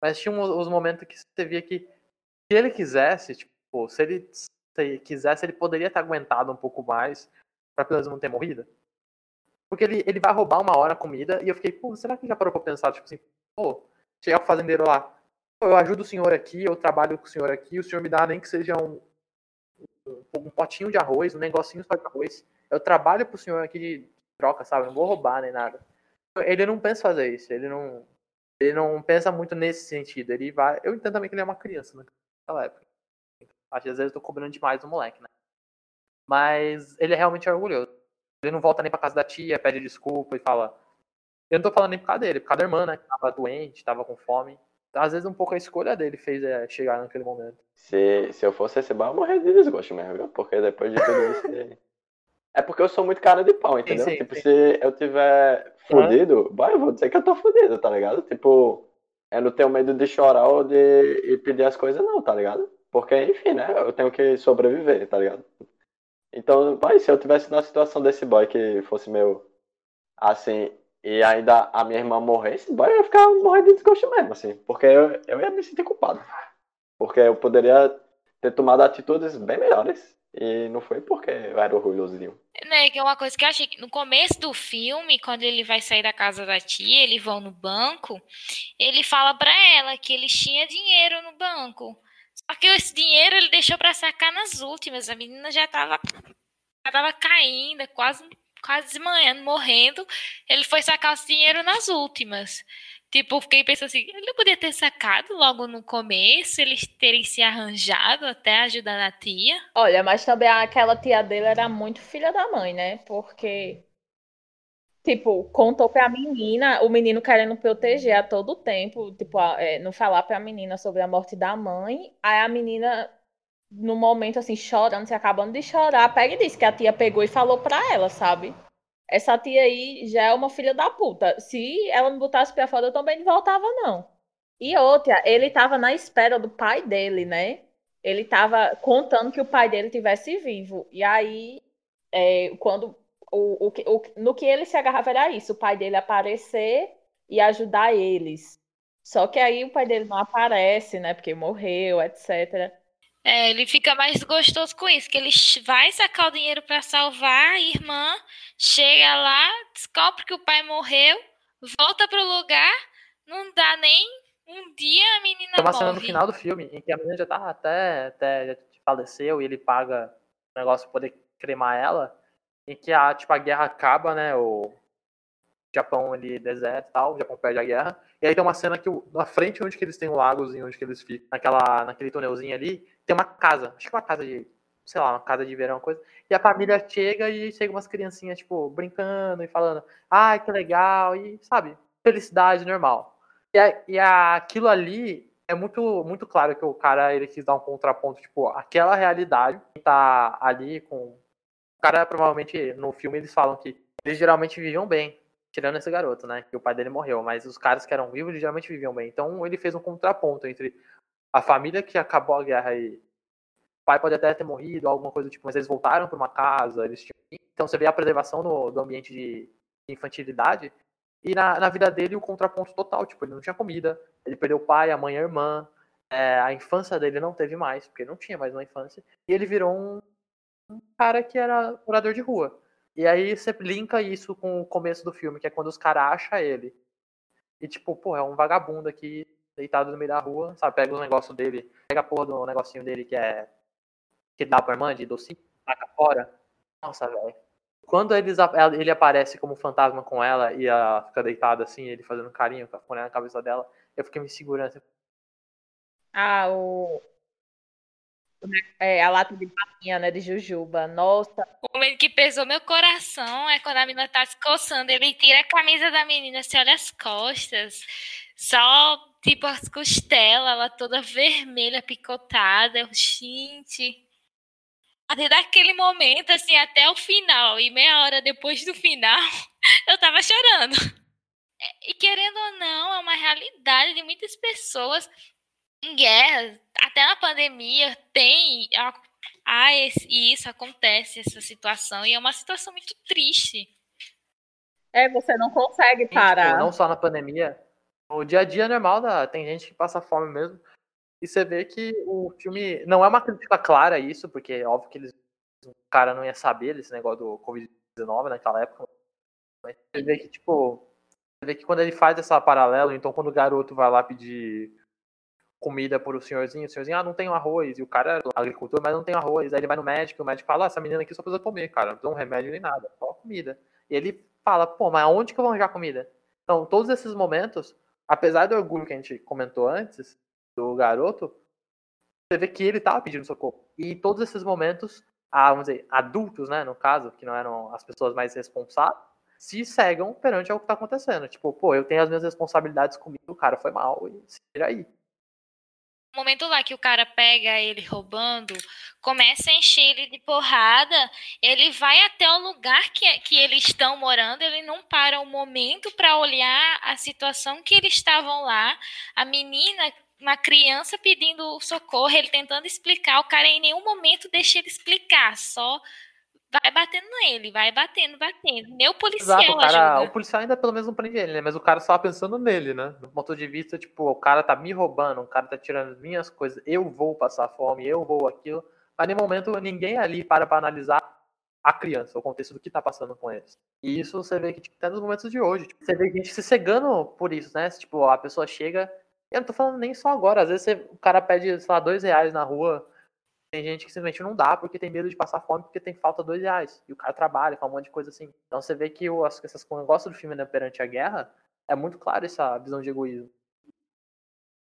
A: Mas tinha uns momentos que você via que se ele quisesse, tipo, se ele, se quisesse, ele poderia ter aguentado um pouco mais pra pelo menos não ter morrido. Porque ele, ele vai roubar uma hora a comida e eu fiquei, pô, será que já parou pra pensar, tipo assim, pô, chegar pro fazendeiro lá, eu ajudo o senhor aqui, eu trabalho com o senhor aqui, o senhor me dá nem que seja um, um potinho de arroz, um negocinho só de arroz. Eu trabalho pro senhor aqui de troca, sabe? Não vou roubar nem nada. Ele não pensa fazer isso, ele não, ele não pensa muito nesse sentido. Ele vai. Eu entendo também que ele é uma criança naquela época. Acho que às vezes eu tô cobrando demais do moleque, né? Mas ele é realmente orgulhoso. Ele não volta nem pra casa da tia, pede desculpa e fala. Eu não tô falando nem por causa dele, por causa da irmã, né? Que tava doente, tava com fome às vezes um pouco a escolha dele fez é, chegar naquele momento.
C: Se, se eu fosse receber, eu morrer de desgosto mesmo, viu? Porque depois de tudo isso. É porque eu sou muito cara de pau, entendeu? Sim, sim, tipo, sim. se eu tiver fudido, uhum. eu vou dizer que eu tô fudido, tá ligado? Tipo, eu não tenho medo de chorar ou de pedir as coisas, não, tá ligado? Porque, enfim, né? Eu tenho que sobreviver, tá ligado? Então, vai, se eu tivesse na situação desse boy que fosse meu, assim, e ainda a minha irmã morresse, eu ia ficar morrendo de desgosto mesmo, assim, porque eu, eu ia me sentir culpado. Porque eu poderia ter tomado atitudes bem melhores. E não foi porque era orgulhosinho.
D: Né, que é uma coisa que eu achei que no começo do filme, quando ele vai sair da casa da tia, eles vão no banco, ele fala para ela que ele tinha dinheiro no banco. Só que esse dinheiro ele deixou para sacar nas últimas. A menina já tava, já tava caindo, quase quase desmanhando, morrendo. Ele foi sacar o dinheiro nas últimas. Tipo, fiquei pensando assim, ele podia ter sacado logo no começo, eles terem se arranjado até ajudar a tia.
B: Olha, mas também aquela tia dele era muito filha da mãe, né? Porque, tipo, contou pra menina, o menino querendo proteger a todo tempo, tipo, é, não falar pra menina sobre a morte da mãe. Aí a menina, no momento assim, chorando, se acabando de chorar, pega e disse que a tia pegou e falou pra ela, sabe? Essa tia aí já é uma filha da puta. Se ela me botasse pra fora, eu também não voltava, não. E outra, ele tava na espera do pai dele, né? Ele tava contando que o pai dele tivesse vivo. E aí, é, quando o, o, o, no que ele se agarrava era isso, o pai dele aparecer e ajudar eles. Só que aí o pai dele não aparece, né? Porque morreu, etc.
D: É, ele fica mais gostoso com isso, que ele vai sacar o dinheiro para salvar a irmã, chega lá, descobre que o pai morreu, volta pro lugar, não dá nem um dia a menina
A: Tem uma
D: morre.
A: cena no final do filme em que a menina já tá até, até já faleceu e ele paga o negócio pra poder cremar ela, em que a, tipo, a guerra acaba, né, o Japão ele deserta e tal, o Japão perde a guerra, e aí tem uma cena que na frente onde que eles têm o lagozinho, onde que eles ficam, naquela, naquele túnelzinho ali, tem uma casa, acho que é uma casa de, sei lá, uma casa de verão, coisa. E a família chega e chega umas criancinhas, tipo, brincando e falando, ai, que legal, e sabe, felicidade normal. E, e aquilo ali é muito, muito claro que o cara ele quis dar um contraponto, tipo, aquela realidade que tá ali com. O cara provavelmente no filme eles falam que eles geralmente viviam bem, tirando esse garoto, né? Que o pai dele morreu, mas os caras que eram vivos eles geralmente viviam bem. Então ele fez um contraponto entre a família que acabou a guerra e o pai pode até ter morrido, alguma coisa tipo, mas eles voltaram para uma casa, eles tinham... então você vê a preservação no, do ambiente de infantilidade e na, na vida dele o contraponto total, tipo, ele não tinha comida, ele perdeu o pai, a mãe, a irmã, é, a infância dele não teve mais, porque não tinha mais uma infância, e ele virou um, um cara que era morador de rua. E aí você linka isso com o começo do filme, que é quando os caras acham ele. E tipo, pô, é um vagabundo aqui deitado no meio da rua, sabe? Pega os negócios dele, pega a porra do negocinho dele que é. que dá pra irmã de docinho, taca fora. Nossa, velho. Quando eles, ele aparece como fantasma com ela e ela fica deitada assim, ele fazendo carinho com a na cabeça dela, eu fiquei me segurando.
B: Ah, o. É, a lata de papinha, né? De jujuba. Nossa.
D: O momento que pesou meu coração é quando a menina tá se coçando. Ele tira a camisa da menina, se olha as costas. Só tipo as costelas, ela toda vermelha, picotada. Eu, gente. Até daquele momento, assim, até o final, e meia hora depois do final, [laughs] eu tava chorando. E querendo ou não, é uma realidade de muitas pessoas em guerra, até na pandemia, tem. Ah, isso acontece, essa situação, e é uma situação muito triste.
B: É, você não consegue parar.
A: Tipo, não só na pandemia, o dia a dia normal da, tem gente que passa fome mesmo. E você vê que o filme não é uma crítica clara isso, porque é óbvio que eles o cara não ia saber desse negócio do Covid-19 naquela época. Mas você vê que, tipo, você vê que quando ele faz essa paralelo, então quando o garoto vai lá pedir comida pro senhorzinho, o senhorzinho, ah, não tem arroz, e o cara é agricultor, mas não tem arroz. Aí ele vai no médico, o médico fala, ah, essa menina aqui só precisa comer, cara, não tem um remédio nem nada, só comida. E ele fala, pô, mas aonde que eu vou arranjar comida? Então, todos esses momentos, apesar do orgulho que a gente comentou antes, do garoto, você vê que ele tava pedindo socorro. E todos esses momentos, ah, vamos dizer, adultos, né, no caso, que não eram as pessoas mais responsáveis, se cegam perante o que tá acontecendo. Tipo, pô, eu tenho as minhas responsabilidades comigo, o cara foi mal, e se vira aí
D: momento lá que o cara pega ele roubando, começa a encher ele de porrada, ele vai até o lugar que, que eles estão morando, ele não para um momento para olhar a situação que eles estavam lá, a menina, uma criança pedindo socorro, ele tentando explicar, o cara em nenhum momento deixa ele explicar, só vai batendo nele, vai batendo, batendo. Nem o policial Exato, o cara.
A: O policial ainda pelo menos não prende ele, né? Mas o cara só pensando nele, né? Do ponto de vista, tipo, o cara tá me roubando, o cara tá tirando minhas coisas, eu vou passar fome, eu vou aquilo. Mas, no momento, ninguém ali para pra analisar a criança, o contexto do que tá passando com eles. E isso você vê que tipo, até nos momentos de hoje. Tipo, você vê gente se cegando por isso, né? Tipo, a pessoa chega. Eu não tô falando nem só agora. Às vezes você, o cara pede, sei lá, dois reais na rua Tem gente que simplesmente não dá porque tem medo de passar fome porque tem falta dois reais. E o cara trabalha, faz um monte de coisa assim. Então você vê que o, essas, o negócio do filme né, perante a guerra é muito claro essa visão de egoísmo.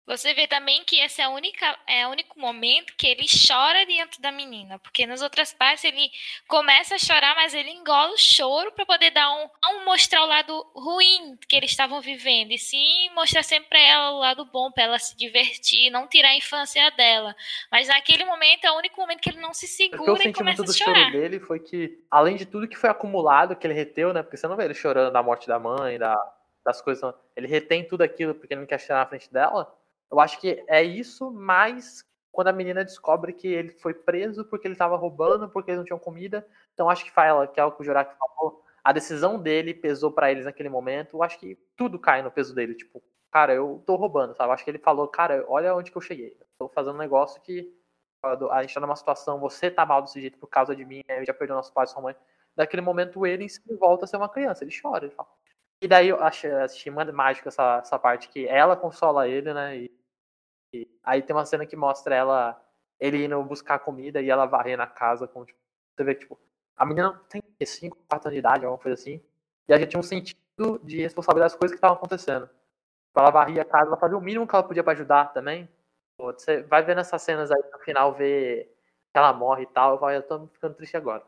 D: Você vê também que esse é, a única, é o único momento que ele chora diante da menina, porque nas outras partes ele começa a chorar, mas ele engola o choro para poder dar um, não mostrar o lado ruim que eles estavam vivendo, e sim mostrar sempre para ela o lado bom, para ela se divertir, não tirar a infância dela. Mas naquele momento é o único momento que ele não se segura
A: porque
D: e começa a
A: do
D: chorar.
A: choro dele foi que, além de tudo que foi acumulado, que ele reteu, né? Porque você não vê ele chorando da morte da mãe, da, das coisas. Ele retém tudo aquilo porque ele não quer chorar na frente dela eu acho que é isso, mas quando a menina descobre que ele foi preso porque ele estava roubando, porque eles não tinham comida. Então acho que fala, que é o que o Jorak falou, a decisão dele pesou para eles naquele momento. Eu acho que tudo cai no peso dele, tipo, cara, eu tô roubando, sabe? Eu acho que ele falou, cara, olha onde que eu cheguei. Eu tô fazendo um negócio que a gente tá numa situação, você tá mal desse jeito por causa de mim, eu já perdi nosso pai e sua mãe. Daquele momento ele se volta a ser uma criança, ele chora, ele fala. E daí eu achei, achei mágico essa, essa parte que ela consola ele, né? E aí tem uma cena que mostra ela, ele indo buscar comida e ela varrer na casa com, tipo, você vê que, tipo, a menina tem 5, 4 anos de idade, alguma coisa assim, e a gente tinha um sentido de responsabilidade das coisas que estavam acontecendo. Ela varria a casa, ela fazia o mínimo que ela podia para ajudar também. Você vai vendo essas cenas aí no final, ver que ela morre e tal, eu, falo, eu tô ficando triste agora.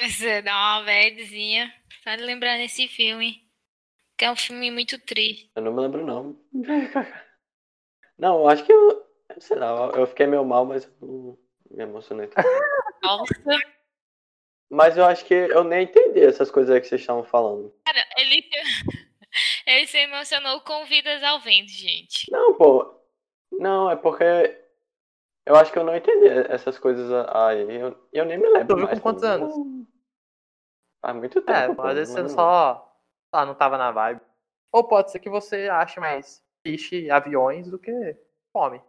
D: Você dá uma velhazinha, só de lembrar nesse filme. Que é um filme muito triste.
C: Eu não me lembro, não. [laughs] Não, eu acho que eu. Sei lá, eu fiquei meio mal, mas eu não me emocionei. [laughs]
D: Nossa.
C: Mas eu acho que eu nem entendi essas coisas aí que vocês estavam falando.
D: Cara, ele, [laughs] ele se emocionou com Vidas ao Vento, gente.
C: Não, pô. Não, é porque eu acho que eu não entendi essas coisas aí. Eu, eu nem me lembro.
A: Tu viu com quantos anos?
C: Faz muito tempo.
A: É,
C: pô,
A: às vezes
C: não
A: você só ah, não tava na vibe. Ou pode ser que você ache mais fiche aviões do que fome.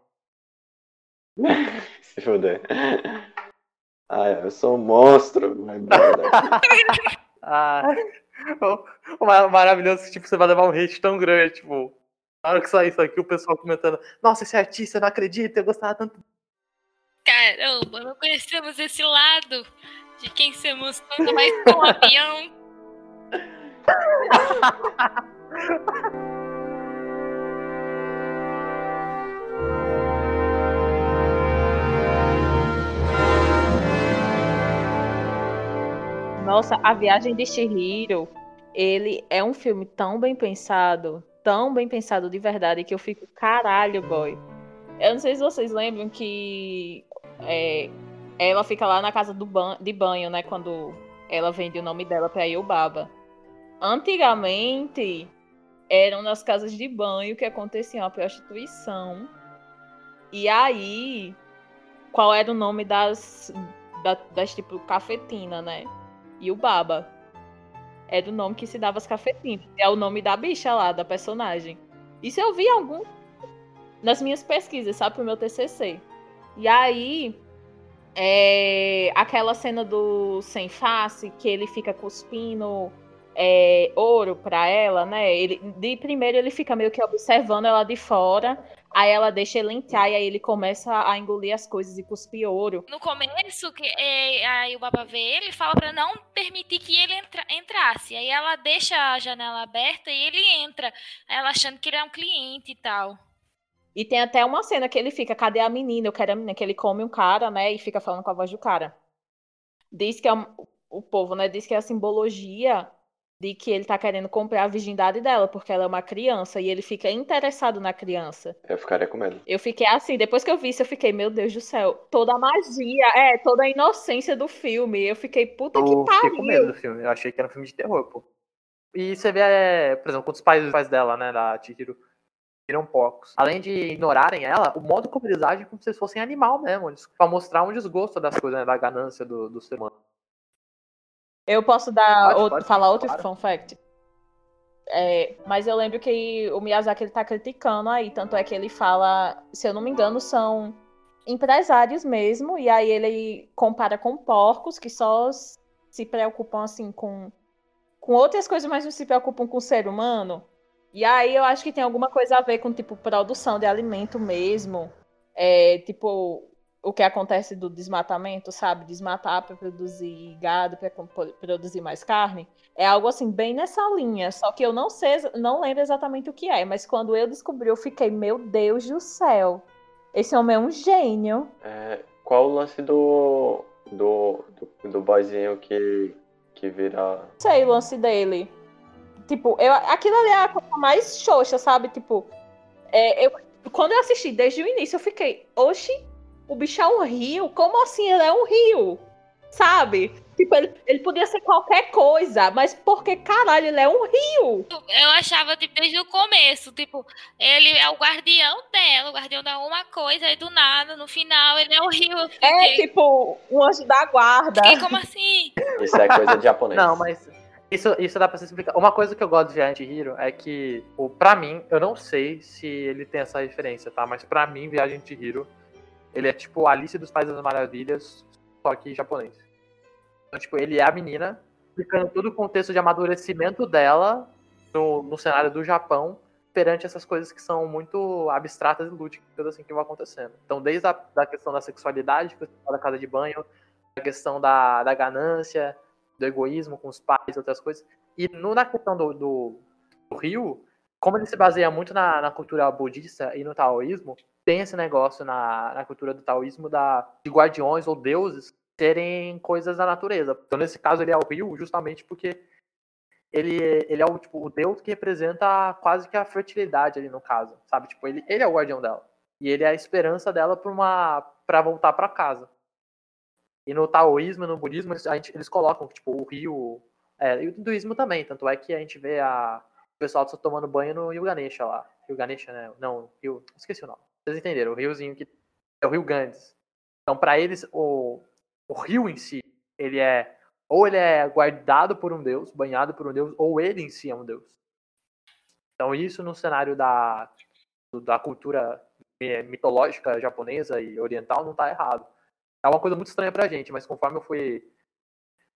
A: [laughs]
C: Se fuder. Ah, eu sou um monstro. my brother. [laughs]
A: Ah, o, o mar- maravilhoso que tipo, você vai levar um hate tão grande, tipo, na hora que sair isso aqui, o pessoal comentando, nossa, esse artista, eu não acredito, eu gostava tanto.
D: Caramba, não conhecemos esse lado de quem se emociona mais com o avião. [laughs]
B: Nossa, A Viagem de Chihiro, ele é um filme tão bem pensado, tão bem pensado de verdade, que eu fico, caralho, boy. Eu não sei se vocês lembram que é, ela fica lá na casa do ban de banho, né? Quando ela vende o nome dela pra Yubaba. Antigamente, eram nas casas de banho que acontecia a prostituição. E aí, qual era o nome das, da- das tipo, cafetina, né? E o Baba. Era o nome que se dava as cafetinas. É o nome da bicha lá, da personagem. Isso eu vi algum. Nas minhas pesquisas, sabe? Pro meu TCC. E aí. É, aquela cena do Sem Face, que ele fica cuspindo é, ouro pra ela, né? Ele, de primeiro ele fica meio que observando ela de fora. Aí ela deixa ele entrar e aí ele começa a engolir as coisas e cuspir ouro.
D: No começo, que, é, aí o Baba vê ele e fala pra não permitir que ele entra- entrasse. Aí ela deixa a janela aberta e ele entra. Ela achando que ele é um cliente e tal.
B: E tem até uma cena que ele fica, cadê a menina? Eu quero a menina, que ele come um cara, né? E fica falando com a voz do cara. Diz que é o povo, né? Diz que é a simbologia de que ele tá querendo comprar a virgindade dela, porque ela é uma criança, e ele fica interessado na criança.
C: Eu ficaria com medo.
B: Eu fiquei assim, depois que eu vi isso, eu fiquei, meu Deus do céu, toda a magia, é, toda a inocência do filme. Eu fiquei, puta que
A: Eu fiquei com
B: pariu.
A: medo do filme, eu achei que era um filme de terror, pô. E você vê, é, por exemplo, quando os pais, os pais dela, né, da Chihiro, viram porcos. Além de ignorarem ela, o modo como eles agem é como se eles fossem animal mesmo, pra mostrar um desgosto das coisas, né, da ganância do, do ser humano.
B: Eu posso dar
A: Pode,
B: outro-
A: pode,
B: falar outro
A: claro.
B: fun fact? É, mas eu lembro que o Miyazaki ele tá criticando aí, tanto é que ele fala, se eu não me engano, são empresários mesmo, e aí ele compara com porcos que só se preocupam assim com, com outras coisas, mas não se preocupam com o ser humano. E aí eu acho que tem alguma coisa a ver com tipo produção de alimento mesmo. É, tipo, o que acontece do desmatamento, sabe? Desmatar para produzir gado, para produzir mais carne. É algo assim, bem nessa linha. Só que eu não sei, não lembro exatamente o que é. Mas quando eu descobri, eu fiquei, meu Deus do céu. Esse homem é um gênio.
C: É, qual o lance do. do. do, do boyzinho que. que vira.
B: Sei o lance dele. Tipo, eu, aquilo ali é a coisa mais xoxa, sabe? Tipo, é, eu, quando eu assisti desde o início, eu fiquei, oxi, o bicho é um rio? Como assim ele é um rio? Sabe? Tipo, ele, ele podia ser qualquer coisa, mas porque, caralho, ele é um rio.
D: Eu achava, tipo, desde o começo, tipo, ele é o guardião dela, o guardião de alguma coisa, e do nada, no final, ele é o rio.
B: É, tipo, um anjo da guarda.
D: E como assim?
C: Isso é coisa de japonês.
A: Não, mas isso, isso dá pra se explicar. Uma coisa que eu gosto de Viagem de Hiro é que, o, pra mim, eu não sei se ele tem essa referência, tá? Mas pra mim, Viagem de Hiro ele é tipo Alice dos Pais das Maravilhas, só que japonês. Então, tipo, ele é a menina, explicando todo o contexto de amadurecimento dela no, no cenário do Japão, perante essas coisas que são muito abstratas e lúdicas, assim, que vão acontecendo. Então, desde a da questão da sexualidade, da casa de banho, a questão da, da ganância, do egoísmo com os pais, outras coisas. E no, na questão do, do, do Rio, como ele se baseia muito na, na cultura budista e no taoísmo, tem esse negócio na, na cultura do taoísmo da, de guardiões ou deuses serem coisas da natureza. Então, nesse caso, ele é o rio justamente porque ele, ele é o, tipo, o deus que representa quase que a fertilidade ali no caso, sabe? Tipo, ele, ele é o guardião dela. E ele é a esperança dela para uma voltar para casa. E no taoísmo e no budismo, a gente, eles colocam, tipo, o rio... É, e o hinduísmo também, tanto é que a gente vê a, o pessoal só tomando banho no Rio Ganesha lá. Rio Ganesha, né? Não, Rio... Esqueci o nome. Vocês entenderam? O riozinho que é o Rio Ganges. Então, para eles, o, o rio em si, ele é ou ele é guardado por um deus, banhado por um deus, ou ele em si é um deus. Então, isso no cenário da, da cultura mitológica japonesa e oriental não está errado. É uma coisa muito estranha pra gente, mas conforme eu fui,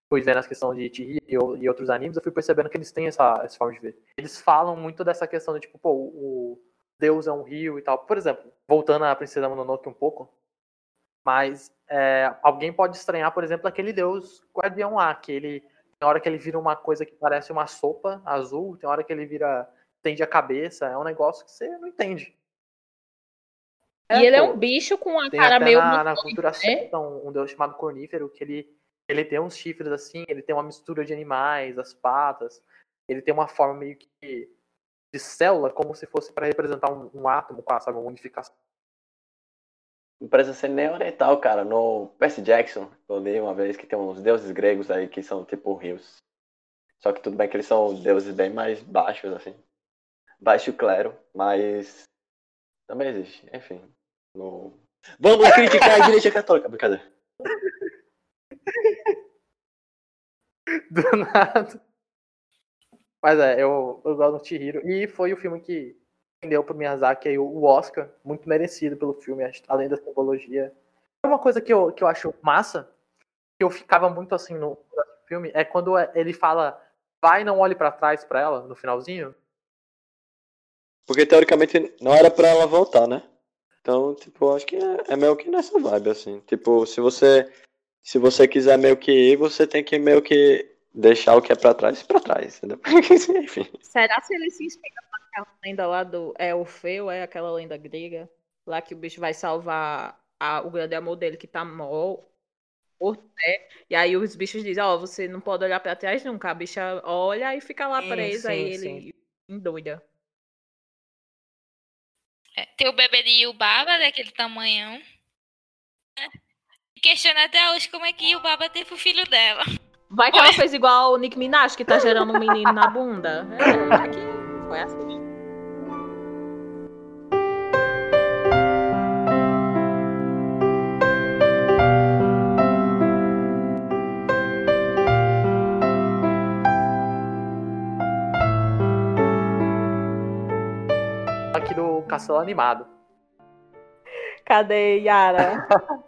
A: fui vendo as questões de Chihiro e, e outros animes, eu fui percebendo que eles têm essa, essa forma de ver. Eles falam muito dessa questão de, tipo, pô, o, Deus é um rio e tal. Por exemplo, voltando à Princesa Mononoke um pouco, mas é, alguém pode estranhar, por exemplo, aquele Deus guardião lá, que ele tem hora que ele vira uma coisa que parece uma sopa azul, tem hora que ele vira tende a cabeça, é um negócio que você não entende.
B: É, e ele é pô, é um bicho com a cara meio
A: na, na cultura né? um, um deus chamado cornífero que ele ele tem uns chifres assim, ele tem uma mistura de animais, as patas, ele tem uma forma meio que de célula como se fosse para representar um, um átomo, sabe, uma unificação.
C: Não precisa ser nem oriental, cara. No Percy Jackson, eu li uma vez que tem uns deuses gregos aí que são tipo rios. Só que tudo bem que eles são deuses bem mais baixos, assim. Baixo clero, mas também existe. Enfim. No... Vamos criticar a igreja católica, brincadeira. [laughs]
A: Do nada. Mas é, eu, eu gosto do Chihiro. E foi o filme que deu pro Miyazaki aí, o Oscar, muito merecido pelo filme, além da simbologia. Uma coisa que eu, que eu acho massa, que eu ficava muito assim no filme, é quando ele fala vai não olhe para trás para ela, no finalzinho.
C: Porque teoricamente não era para ela voltar, né? Então, tipo, acho que é, é meio que nessa vibe, assim. Tipo, se você se você quiser meio que ir, você tem que meio que deixar o que é pra trás pra trás, entendeu? [laughs]
B: Enfim. Será se ele se inspira naquela lenda lá do é Orfeu, é aquela lenda grega? Lá que o bicho vai salvar a, o grande amor dele que tá morto, né? E aí os bichos dizem, ó, oh, você não pode olhar pra trás nunca. A bicha olha e fica lá presa, sim, e sim. ele endoida.
D: É, tem o bebê de Yubaba, daquele tamanhão. É. Questiona até hoje como é que Yubaba teve o filho dela.
B: Vai que ela fez igual o Nick Minaj, que tá gerando um menino na bunda. É, aqui foi assim.
A: Aqui do Castelo Animado.
B: Cadê, Yara? [laughs]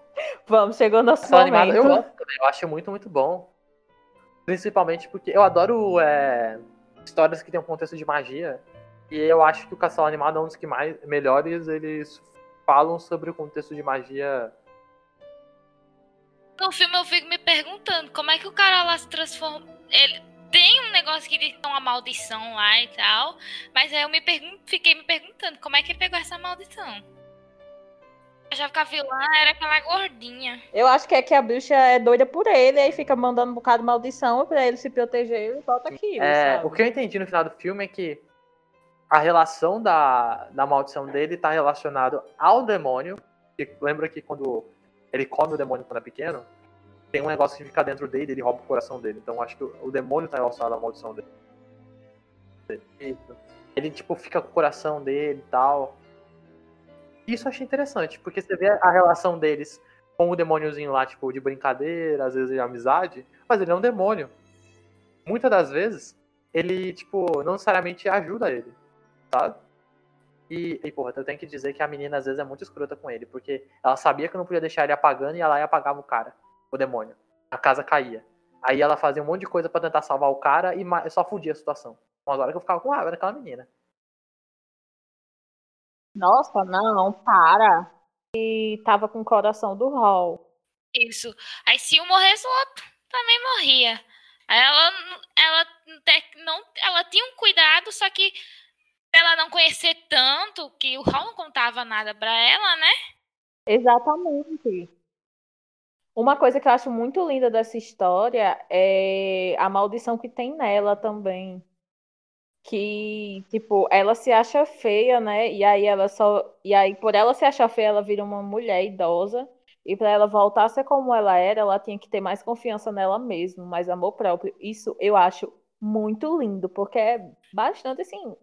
B: Vamos, chegou nosso Castelo momento.
A: Animado, eu, eu acho muito, muito bom. Principalmente porque eu adoro é, histórias que tem um contexto de magia. E eu acho que o Castelo Animado é um dos que mais melhores eles falam sobre o contexto de magia
D: no filme eu fico me perguntando como é que o cara lá se transforma. Ele tem um negócio que ele tem uma maldição lá e tal. Mas aí eu me pergun fiquei me perguntando como é que ele pegou essa maldição. Já que a vilã era aquela gordinha.
B: Eu acho que é que a bruxa é doida por ele, aí fica mandando um bocado de maldição pra ele se proteger e volta aquilo.
A: É,
B: sabe?
A: o que eu entendi no final do filme é que a relação da, da maldição dele tá relacionado ao demônio. Que lembra que quando ele come o demônio quando é pequeno, tem um negócio que fica dentro dele, ele rouba o coração dele. Então acho que o, o demônio tá relacionado à maldição dele. Isso. Ele tipo fica com o coração dele e tal. Isso eu achei interessante, porque você vê a relação deles com o demôniozinho lá, tipo, de brincadeira, às vezes de amizade, mas ele é um demônio. Muitas das vezes, ele, tipo, não necessariamente ajuda ele, sabe? E, e, porra, eu tenho que dizer que a menina às vezes é muito escrota com ele, porque ela sabia que não podia deixar ele apagando e ela ia apagava o cara, o demônio. A casa caía. Aí ela fazia um monte de coisa pra tentar salvar o cara e só fudia a situação. Umas horas que eu ficava com raiva daquela menina.
B: Nossa, não, para. E tava com o coração do Hall.
D: Isso. Aí se um morresse, o outro também morria. Aí ela, ela, não, ela tinha um cuidado, só que ela não conhecer tanto, que o Hal não contava nada pra ela, né?
B: Exatamente. Uma coisa que eu acho muito linda dessa história é a maldição que tem nela também. Que, tipo, ela se acha feia, né? E aí ela só. E aí, por ela se achar feia, ela vira uma mulher idosa. E para ela voltar a ser como ela era, ela tinha que ter mais confiança nela mesma, mais amor próprio. Isso eu acho muito lindo, porque é bastante assim.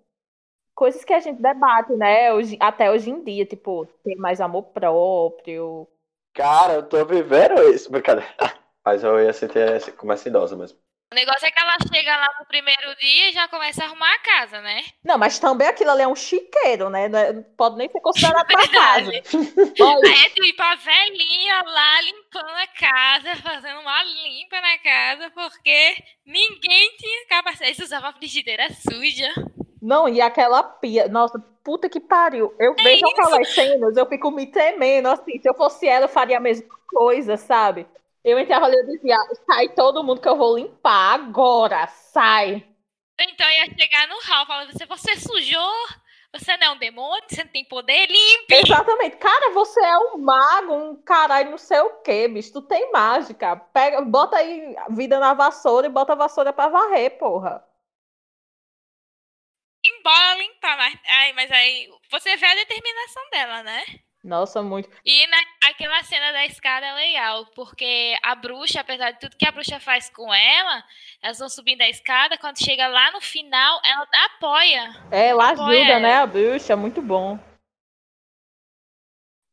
B: Coisas que a gente debate, né? Hoje, até hoje em dia, tipo, ter mais amor próprio.
C: Cara, eu tô vivendo isso. Brincadeira. [laughs] Mas eu ia sentir como essa idosa mesmo.
D: O negócio é que ela chega lá no primeiro dia e já começa a arrumar a casa, né?
B: Não, mas também aquilo ali é um chiqueiro, né? Não é- pode nem ser considerado uma casa.
D: Aí é tipo a velhinha lá limpando a casa, fazendo uma limpa na casa, porque ninguém tinha capacidade de usar uma frigideira suja.
B: Não, e aquela pia. Nossa, puta que pariu. Eu vejo
D: isso?
B: aquelas cenas, eu fico me temendo, assim. Se eu fosse ela, eu faria a mesma coisa, sabe? Eu entrava ali e dizia, sai todo mundo que eu vou limpar agora, sai.
D: Então ia chegar no Hal falando, você, você sujou, você não é um demônio, você não tem poder, limpe.
B: Exatamente. Cara, você é um mago, um caralho, não sei o quê, bicho. Tu tem mágica. Pega, bota aí a vida na vassoura e bota a vassoura pra varrer, porra.
D: Embora limpar, mas, ai, mas aí você vê a determinação dela, né?
B: Nossa, muito.
D: E na, aquela cena da escada é legal, porque a bruxa, apesar de tudo que a bruxa faz com ela, elas vão subindo a escada, quando chega lá no final, ela apoia.
B: É, ela
D: Apoia
B: ajuda,
D: ela.
B: né, a bruxa, muito bom.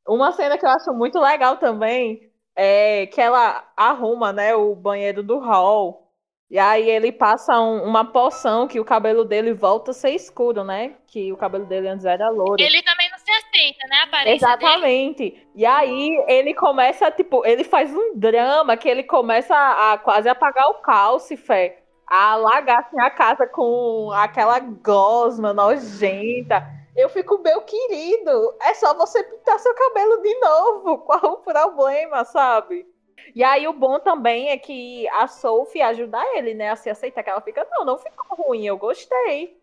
B: Uma cena que eu acho muito legal também é que ela arruma, né, o banheiro do hall. E aí ele passa um- uma poção que o cabelo dele volta a ser escuro, né? Que o cabelo dele antes era louro.
D: Ele também se aceita, né? A aparência dele.
B: Exatamente. E aí ele começa, tipo, ele faz um drama que ele começa a, a quase apagar o calcifé, a alagar assim, a casa com aquela gosma nojenta. Eu fico, meu querido, é só você pintar seu cabelo de novo. [laughs] Qual o problema, sabe? E aí o bom também é que a Sophie ajuda ele, né, a se aceitar, que ela fica, não, não ficou ruim, eu gostei.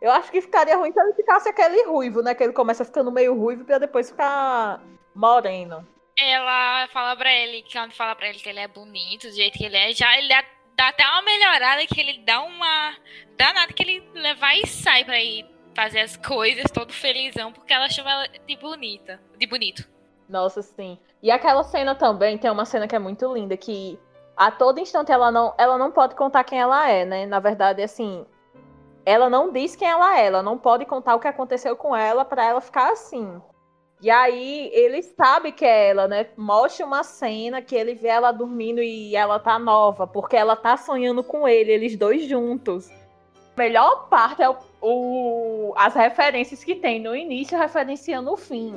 B: Eu acho que ficaria ruim se ele ficasse aquele ruivo, né? Que ele começa ficando meio ruivo pra depois ficar moreno.
D: Ela fala pra ele, que quando fala pra ele que ele é bonito, do jeito que ele é, já ele dá, dá até uma melhorada, que ele dá uma. Danada que ele leva e sai pra ir fazer as coisas todo felizão, porque ela chama ela de bonita. De bonito.
B: Nossa, sim. E aquela cena também, tem uma cena que é muito linda, que a todo instante ela não, ela não pode contar quem ela é, né? Na verdade, assim, ela não diz quem ela é, ela não pode contar o que aconteceu com ela pra ela ficar assim. E aí ele sabe que é ela, né? Mostra uma cena que ele vê ela dormindo e ela tá nova, porque ela tá sonhando com ele, eles dois juntos. A melhor parte é o, o- as referências que tem no início referenciando o fim.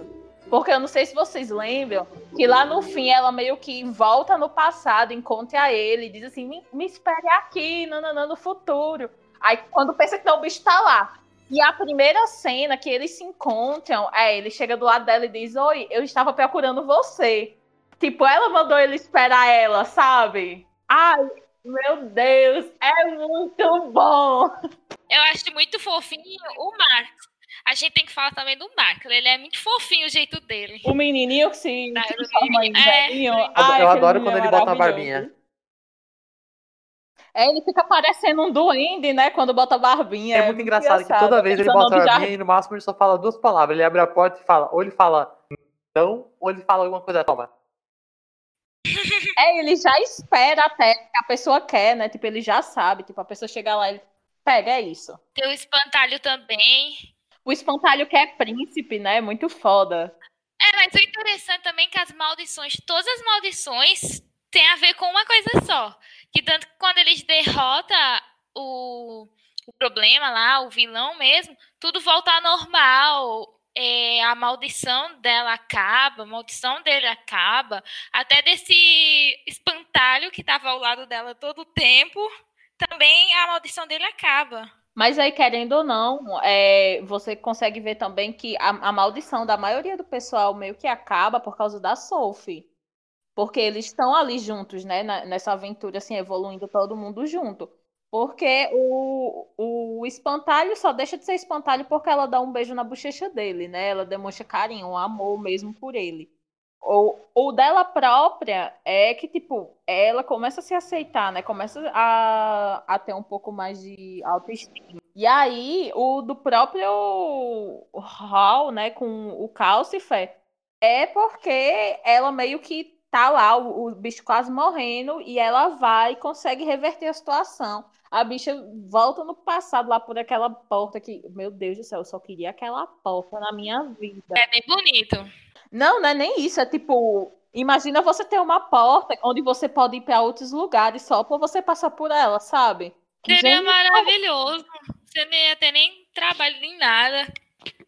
B: Porque eu não sei se vocês lembram que lá no fim ela meio que volta no passado, encontra ele, diz assim: me, me espere aqui, nananã, no futuro. Aí quando pensa que não, o bicho tá lá. E a primeira cena que eles se encontram, é, ele chega do lado dela e diz: Oi, eu estava procurando você. Tipo, ela mandou ele esperar ela, sabe? Ai, meu Deus, é muito bom.
D: Eu acho muito fofinho o Marcos. A gente tem que falar também do Marcos. Ele é muito fofinho o jeito dele.
B: O menininho que se
D: Tá,
B: transforma em
D: é.
B: velhinho.
A: Eu,
B: Ai,
A: eu
B: aquele
A: adoro quando ele bota a barbinha.
B: É, ele fica parecendo um duende, né? Quando bota a barbinha.
A: É, muito engraçado, que toda vez ele bota a barbinha e no máximo ele só fala duas palavras. Ele abre a porta e fala, ou ele fala não, ou ele fala alguma coisa, toma.
B: É, ele já espera até que a pessoa quer, né? Tipo, ele já sabe. Tipo, a pessoa chega lá e ele pega, é isso.
D: Tem o espantalho também.
B: O espantalho que é príncipe, né? Muito foda.
D: É, mas o interessante também é que as maldições, todas as maldições têm a ver com uma coisa só. Que tanto que quando eles derrotam o, o problema lá, o vilão mesmo, tudo volta ao normal. É, a maldição dela acaba, a maldição dele acaba. Até desse espantalho que tava ao lado dela todo o tempo, também a maldição dele acaba.
B: Mas aí, querendo ou não, é, você consegue ver também que a, a maldição da maioria do pessoal meio que acaba por causa da Sophie. Porque eles estão ali juntos, né? nessa aventura, assim, evoluindo todo mundo junto. Porque o, o espantalho só deixa de ser espantalho porque ela dá um beijo na bochecha dele, né? Ela demonstra carinho, um amor mesmo por ele. O, o dela própria é que, tipo, ela começa a se aceitar, né? Começa a, a ter um pouco mais de autoestima. E aí, o do próprio Hall, né, com o Calcifer, é porque ela meio que tá lá, o, o bicho quase morrendo, e ela vai e consegue reverter a situação. A bicha volta no passado lá por aquela porta que, meu Deus do céu, eu só queria aquela porta na minha vida.
D: É bem bonito.
B: Não, não é nem isso. É tipo, imagina você ter uma porta onde você pode ir para outros lugares só por você passar por ela, sabe?
D: Seria
B: Gente,
D: maravilhoso. Você não ia ter nem trabalho nem nada.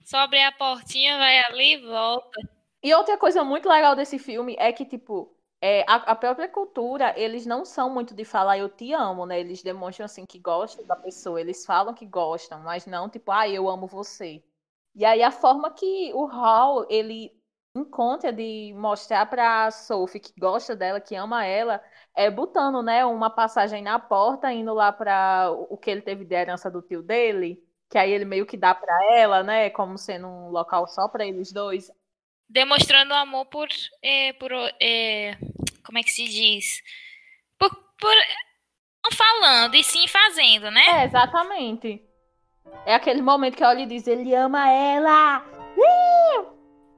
D: Só abrir a portinha, vai ali e volta.
B: E outra coisa muito legal desse filme é que, tipo, é, a, a própria cultura, eles não são muito de falar eu te amo, né? Eles demonstram, assim, que gostam da pessoa. Eles falam que gostam, mas não, tipo, ah, eu amo você. E aí a forma que o Hall, ele encontra de mostrar pra Sophie que gosta dela, que ama ela, é botando, né, uma passagem na porta, indo lá pra o que ele teve de herança do tio dele, que aí ele meio que dá pra ela, né, como sendo um local só pra eles dois.
D: Demonstrando amor por. é, por é, como é que se diz? Por, por. Não falando, e sim fazendo, né?
B: É, exatamente. É aquele momento que olha e diz, ele ama ela.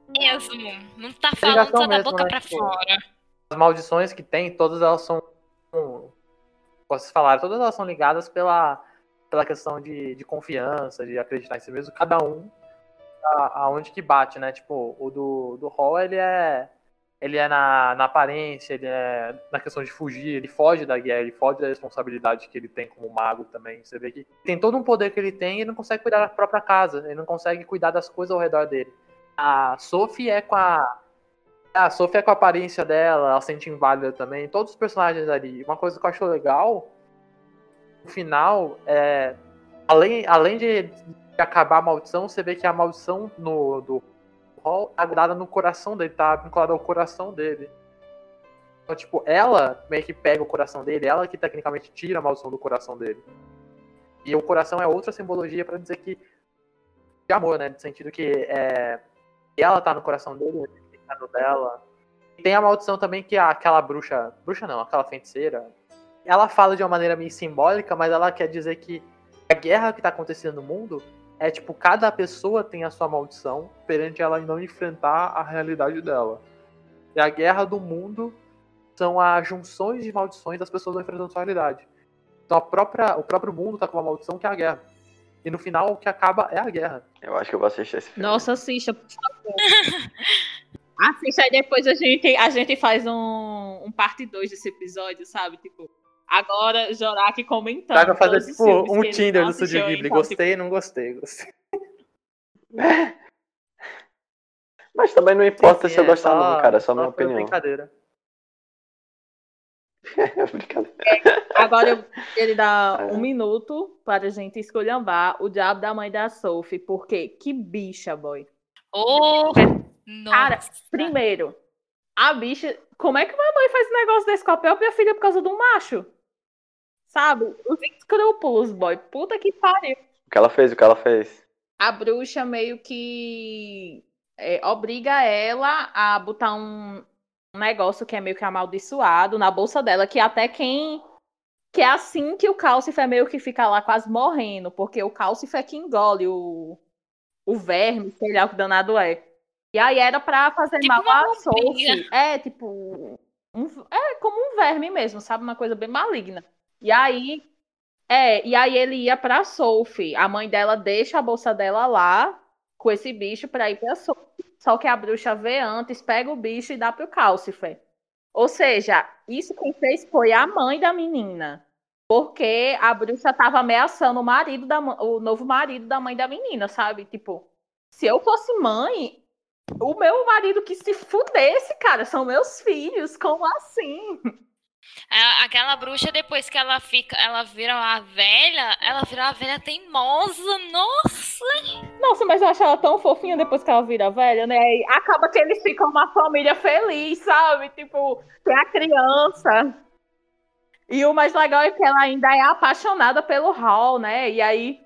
D: Mesmo. Não tá falando só da
A: mesmo,
D: boca
A: né,
D: pra
A: tipo,
D: fora.
A: As maldições que tem, todas elas são. Posso falar, todas elas são ligadas pela, pela questão de, de confiança, de acreditar em si mesmo, cada um aonde que bate, né? Tipo, o do, do Hall, ele é. Ele é na, na aparência, ele é na questão de fugir, ele foge da guerra, ele foge da responsabilidade que ele tem como mago também. Você vê que tem todo um poder que ele tem e ele não consegue cuidar da própria casa, ele não consegue cuidar das coisas ao redor dele. A Sophie é com a. A Sophie é com a aparência dela, ela se sente inválida também. Todos os personagens ali. Uma coisa que eu acho legal, no final, é. Além, além de, de acabar a maldição, você vê que a maldição no, do Hall tá grudada no coração dele, tá vinculada ao coração dele. Então, tipo, ela meio que pega o coração dele, ela que tecnicamente tira a maldição do coração dele. E o coração é outra simbologia pra dizer que. De amor, né? No sentido que é, ela tá no coração dele, ele tá no dela. E tem a maldição também que aquela bruxa. Bruxa não, aquela feiticeira. Ela fala de uma maneira meio simbólica, mas ela quer dizer que a guerra que tá acontecendo no mundo é tipo, cada pessoa tem a sua maldição perante ela não enfrentar a realidade dela. E a guerra do mundo são as junções de maldições das pessoas não enfrentando sua realidade. Então a própria, o próprio mundo tá com uma maldição que é a guerra. E no final o que acaba é a guerra.
C: Eu acho que eu vou assistir esse filme.
B: Nossa, assista, por favor. [laughs] Assista aí depois a gente, a gente faz um, um parte 2 desse episódio, sabe? Tipo, agora Jorak comentando.
A: Dá pra fazer tipo um Tinder do Studio Ghibli. Gostei, não gostei, gostei. [laughs]
C: Mas também não importa
A: Sim,
C: se eu
A: é
C: gostar
A: só-
C: não, cara. É só minha
A: foi
C: opinião.
A: Brincadeira. [laughs]
C: Brincadeira.
B: Agora eu ele dá [laughs]
C: É.
B: um minuto para a gente escolhambar o diabo da mãe da Sophie, porque que bicha, boy.
D: Oh,
B: Cara,
D: nossa.
B: primeiro, A bicha. Como é que uma mãe faz um negócio desse com a própria filha por causa do macho? Sabe? Os escrúpulos, boy. Puta que pariu.
C: O que ela fez? O que ela fez?
B: A bruxa meio que é, obriga ela a botar um, um negócio que é meio que amaldiçoado na bolsa dela, que até quem. Que é assim que o Calcifer meio que fica lá quase morrendo, porque o Calcifer é que engole o, o verme, sei lá o que danado é. E aí era pra fazer
D: Tipo
B: mal a Sophie. É, tipo. um- é como um verme mesmo, sabe? Uma coisa bem maligna. E aí. É, e aí ele ia pra Sophie. A mãe dela deixa a bolsa dela lá com esse bicho pra ir pra Sophie. Só que a bruxa vê antes, pega o bicho e dá pro Calcifer. Ou seja, isso quem fez foi a mãe da menina. Porque a bruxa tava ameaçando o marido da o novo marido da mãe da menina, sabe? Tipo, se eu fosse mãe, o meu marido que se fudesse, cara, são meus filhos. Como assim?
D: A- Aquela bruxa, depois que ela fica, ela vira uma velha, ela vira uma velha teimosa, nossa!
B: Nossa, mas eu acho ela tão fofinha depois que ela vira velha, né? E acaba que eles ficam uma família feliz, sabe? Tipo, tem a criança. E o mais legal é que ela ainda é apaixonada pelo Hall, né? E aí.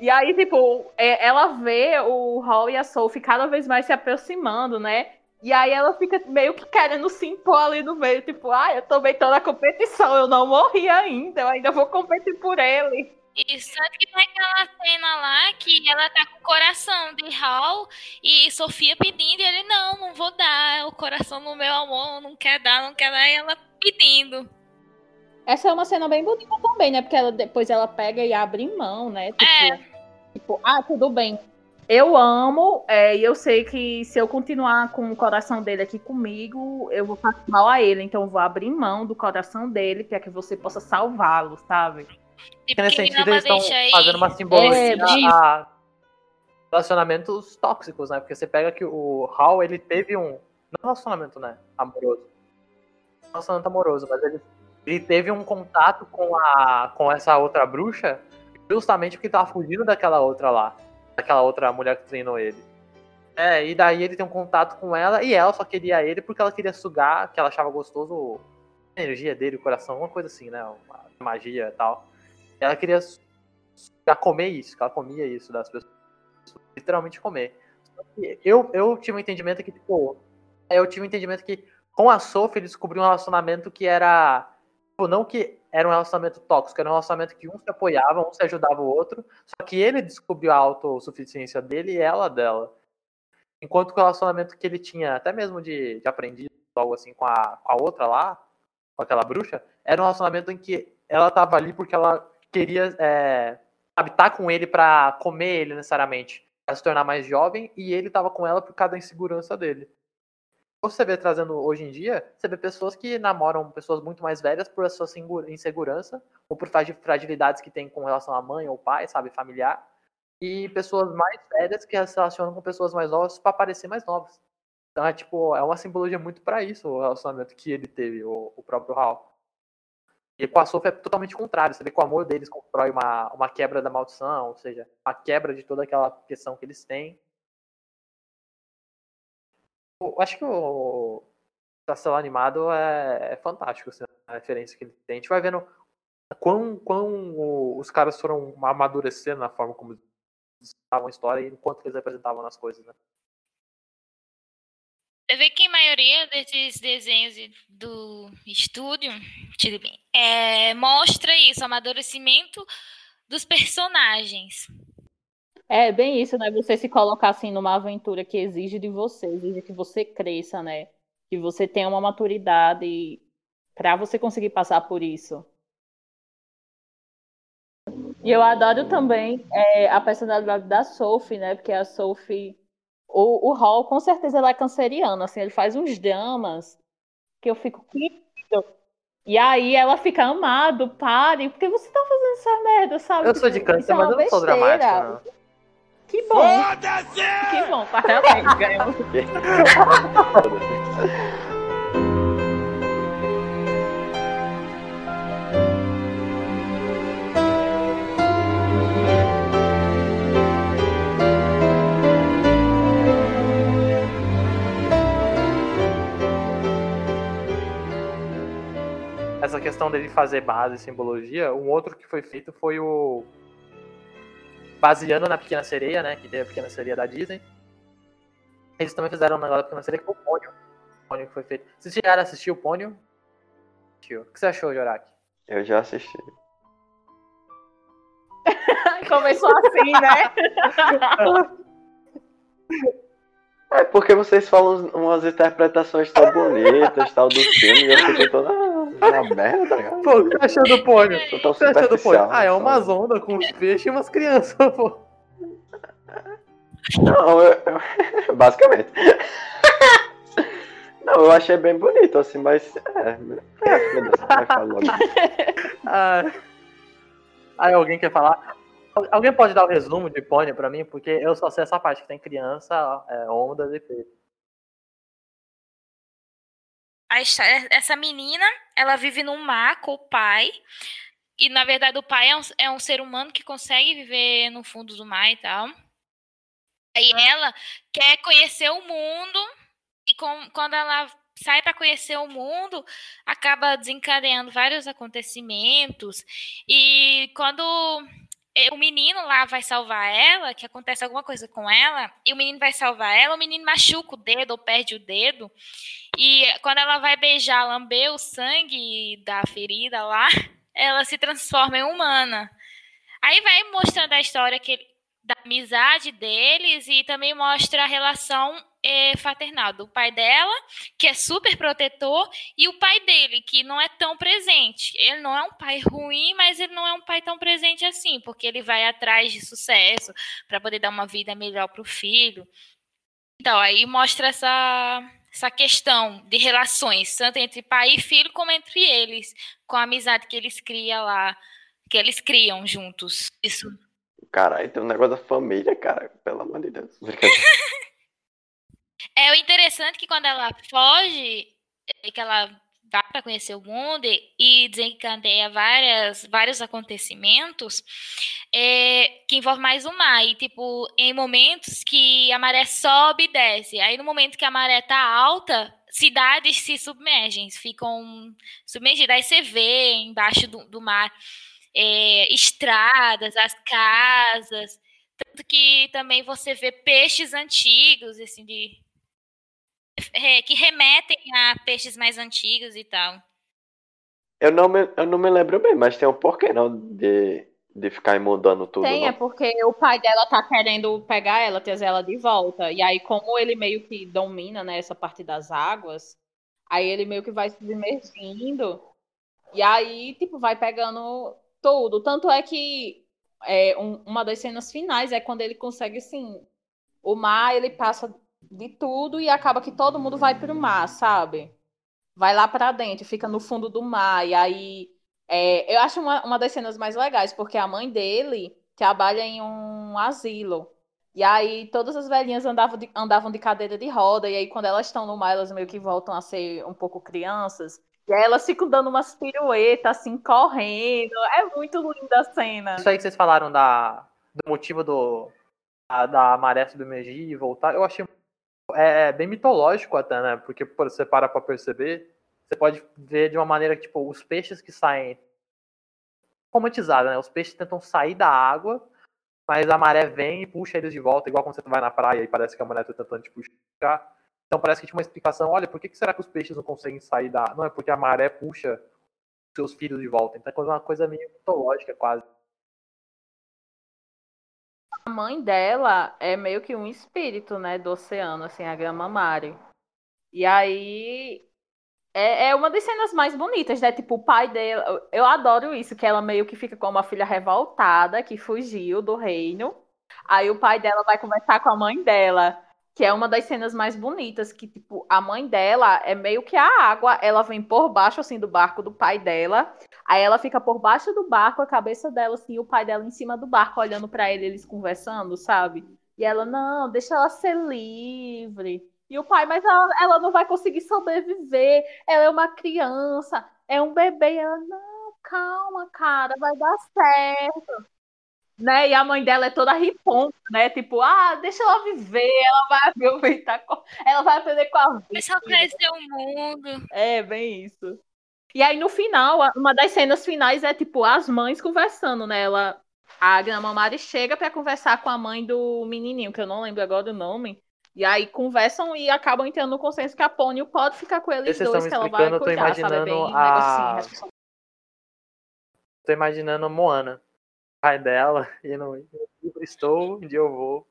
B: E aí, tipo, é- ela vê o Hall e a Sophie cada vez mais se aproximando, né? E aí ela fica meio que querendo se impor ali no meio, tipo, ah, eu também tô na competição, eu não morri ainda, eu ainda vou competir por ele.
D: Isso, tanto que tem aquela cena lá que ela tá com o coração de Hal e Sofia pedindo, e ele, não, não vou dar, o coração no meu amor, não quer dar, não quer dar, e ela pedindo.
B: Essa é uma cena bem bonita também, né? Porque ela, depois ela pega e abre mão, né? Tipo,
D: É.
B: tipo, ah, tudo bem. Eu amo, é, e eu sei que se eu continuar com o coração dele aqui comigo, eu vou fazer mal a ele. Então eu vou abrir mão do coração dele para que você possa salvá-lo, sabe?
D: Tipo,
A: Nesse sentido, eles estão fazendo uma simbologia
B: É, de-
A: a relacionamentos tóxicos, né? Porque você pega que o Hal, ele teve um. Não relacionamento, né? Amoroso. Relacionamento amoroso, mas ele, ele teve um contato com, a, com essa outra bruxa justamente porque tava fugindo daquela outra lá. Daquela outra mulher que treinou ele. É, e daí ele tem um contato com ela e ela só queria ele porque ela queria sugar, que ela achava gostoso a energia dele, o coração, uma coisa assim, né? Uma magia e tal. Ela queria já comer isso, que ela comia isso das pessoas. Literalmente comer. Eu, eu tive um entendimento que, tipo, eu tive um entendimento que com a Sophie ele descobriu um relacionamento que era. Tipo, não que era um relacionamento tóxico, era um relacionamento que um se apoiava, um se ajudava o outro. Só que ele descobriu a autossuficiência dele e ela dela. Enquanto que o relacionamento que ele tinha, até mesmo de, de aprendiz, algo assim, com a, com a outra lá, com aquela bruxa, era um relacionamento em que ela tava ali porque ela queria é, tá com ele pra comer ele necessariamente, pra se tornar mais jovem, e ele tava com ela por causa da insegurança dele. Você vê trazendo hoje em dia, você vê pessoas que namoram pessoas muito mais velhas por sua insegurança, ou por fragi- fragilidades que tem com relação à mãe ou pai, sabe, familiar, e pessoas mais velhas que se relacionam com pessoas mais novas pra parecer mais novas. Então é tipo, é uma simbologia muito pra isso o relacionamento que ele teve, o, o próprio Hal. E com a Sophie é totalmente contrário. Você vê que o amor deles constrói uma, uma quebra da maldição, ou seja, uma quebra de toda aquela questão que eles têm. Acho que o Castelo Animado é, é fantástico, assim, a referência que ele tem. A gente vai vendo quão, quão os caras foram amadurecendo na forma como estavam a história e enquanto eles apresentavam nas coisas, né?
D: Você vê que a maioria desses desenhos do estúdio bem, é, mostra isso, o amadurecimento dos personagens.
B: É bem isso, né? Você se colocar assim numa aventura que exige de você, exige que você cresça, né? Que você tenha uma maturidade para você conseguir passar por isso. E eu adoro também é, a personalidade da Sophie, né? Porque a Sophie, o, o Hall, com certeza, ela é canceriana, assim, ele faz uns dramas que eu fico querido. E aí ela fica amado, pare, porque você tá fazendo essa merda, sabe?
A: Eu sou de
B: Tipo, isso
A: câncer,
B: é
A: mas eu não sou
B: besteira.
A: dramático, não.
B: Que bom! Foda-se! Que bom, parabéns, ganhamos.
A: essa questão dele fazer base e simbologia, um outro que foi feito foi o Baseando na Pequena Sereia, né? Que tem a Pequena Sereia da Disney. Eles também fizeram um negócio da Pequena Sereia que foi o Pônio. O Pônio que foi feito. Vocês chegaram a assistir o Pônio? O que você achou, Jorak?
C: Eu já assisti. [laughs]
B: Começou assim, né?
C: É porque vocês falam umas interpretações tão bonitas, tal, do filme, e eu fiquei toda uma merda, tá ligado?
A: Pô, o que você achou do Pônio?
C: Tô tão
A: O que você achou do Pônio?
C: superficial,
A: Ah, é umas ondas com os peixes e umas crianças, pô.
C: Não, eu, eu- basicamente. Não, eu achei bem bonito, assim, mas. É, é foda-se, vai falar logo.
A: Ah, aí alguém quer falar? Al- Alguém pode dar o resumo de Pônio pra mim? Porque eu só sei essa parte que tem criança, é, ondas e peixe.
D: A história, essa menina, ela vive num mar com o pai. E, na verdade, o pai é um, é um ser humano que consegue viver no fundo do mar e tal. Aí ela quer conhecer o mundo. E com- quando ela sai para conhecer o mundo, acaba desencadeando vários acontecimentos. E quando o menino lá vai salvar ela, que acontece alguma coisa com ela, e o menino vai salvar ela, o menino machuca o dedo ou perde o dedo. E quando ela vai beijar, lamber o sangue da ferida lá, [laughs] ela se transforma em humana. Aí vai mostrando a história que da amizade deles e também mostra a relação eh, fraternal do pai dela, que é super protetor, e o pai dele, que não é tão presente. Ele não é um pai ruim, mas ele não é um pai tão presente assim, porque ele vai atrás de sucesso para poder dar uma vida melhor para o filho. Então, aí mostra essa, essa questão de relações, tanto entre pai e filho, como entre eles, com a amizade que eles criam lá, que eles criam juntos. Isso.
C: Caralho, tem um negócio da família, cara. Pelo amor de Deus. [laughs]
D: É o interessante que quando ela foge, é que ela vai para conhecer o mundo e, e desencadeia várias, vários acontecimentos é, que envolvem mais o mar. E, tipo, em momentos que a maré sobe e desce. Aí, no momento que a maré tá alta, cidades se submergem, ficam submergidas. Aí você vê embaixo do, do mar é, estradas, as casas. Tanto que também você vê peixes antigos, assim, de, é, que remetem a peixes mais antigos e tal.
C: Eu não, me, eu não me lembro bem, mas tem um porquê não de, de ficar mudando tudo.
B: Tem,
C: não.
B: é porque o pai dela tá querendo pegar ela, trazer ela de volta. E aí, como ele meio que domina, né, essa parte das águas, aí ele meio que vai se submergindo. E aí, tipo, vai pegando tudo. Tanto é que é, um- uma das cenas finais é quando ele consegue, assim, o mar, ele passa de tudo e acaba que todo mundo vai pro mar, sabe? Vai lá pra dentro, fica no fundo do mar. E aí, é, eu acho uma, uma das cenas mais legais, porque a mãe dele trabalha em um asilo. E aí todas as velhinhas andavam de, andavam de cadeira de roda, e aí quando elas estão no mar, elas meio que voltam a ser um pouco crianças. E aí elas ficam dando umas piruetas, assim, correndo. É muito linda a cena.
A: Isso aí que vocês falaram da, do motivo do, da, da maré submergir e voltar, eu achei é bem mitológico até, né? Porque por você para pra perceber, você pode ver de uma maneira que, tipo, os peixes que saem romantizada, né? Os peixes tentam sair da água, mas a maré vem e puxa eles de volta, igual quando você vai na praia e parece que a maré tá tentando te puxar. Então parece que tinha uma explicação, olha, por que, que será que os peixes não conseguem sair da. Não, é porque a maré puxa seus filhos de volta. Então é uma coisa meio mitológica, quase.
B: A mãe dela é meio que um espírito, né, do oceano, assim, a Grama Mari. E aí é, é uma das cenas mais bonitas, né? Tipo, o pai dela. eu- adoro isso, que ela meio que fica com uma filha revoltada que fugiu do reino. Aí o pai dela vai conversar com a mãe dela, que é uma das cenas mais bonitas, que, tipo, a mãe dela é meio que a água, ela vem por baixo, assim, do barco do pai dela. Aí ela fica por baixo do barco, a cabeça dela, assim, e o pai dela em cima do barco, olhando pra ele, eles conversando, sabe? E ela, não, deixa ela ser livre. E o pai, mas ela, ela não vai conseguir sobreviver. Ela é uma criança, é um bebê. E ela, não, calma, cara, vai dar certo. Né? E a mãe dela é toda riponga, né? Tipo, ah, deixa ela viver, ela vai aproveitar, ela vai aprender com a vida.
D: Mas só conhecer o mundo.
B: É, bem isso. E aí no final, uma das cenas finais é tipo as mães conversando, né? Ela, a Agna Mamari chega para conversar com a mãe do menininho, que eu não lembro agora o nome. E aí conversam e acabam entrando no consenso que a Pônio pode ficar com eles
A: Vocês
B: dois, que ela vai
A: eu tô
B: cuidar, sabe?
A: Imaginando
B: bem
A: a-
B: negocinho.
A: Tô imaginando Moana. O pai dela, [laughs] e livro estou, dia eu vou.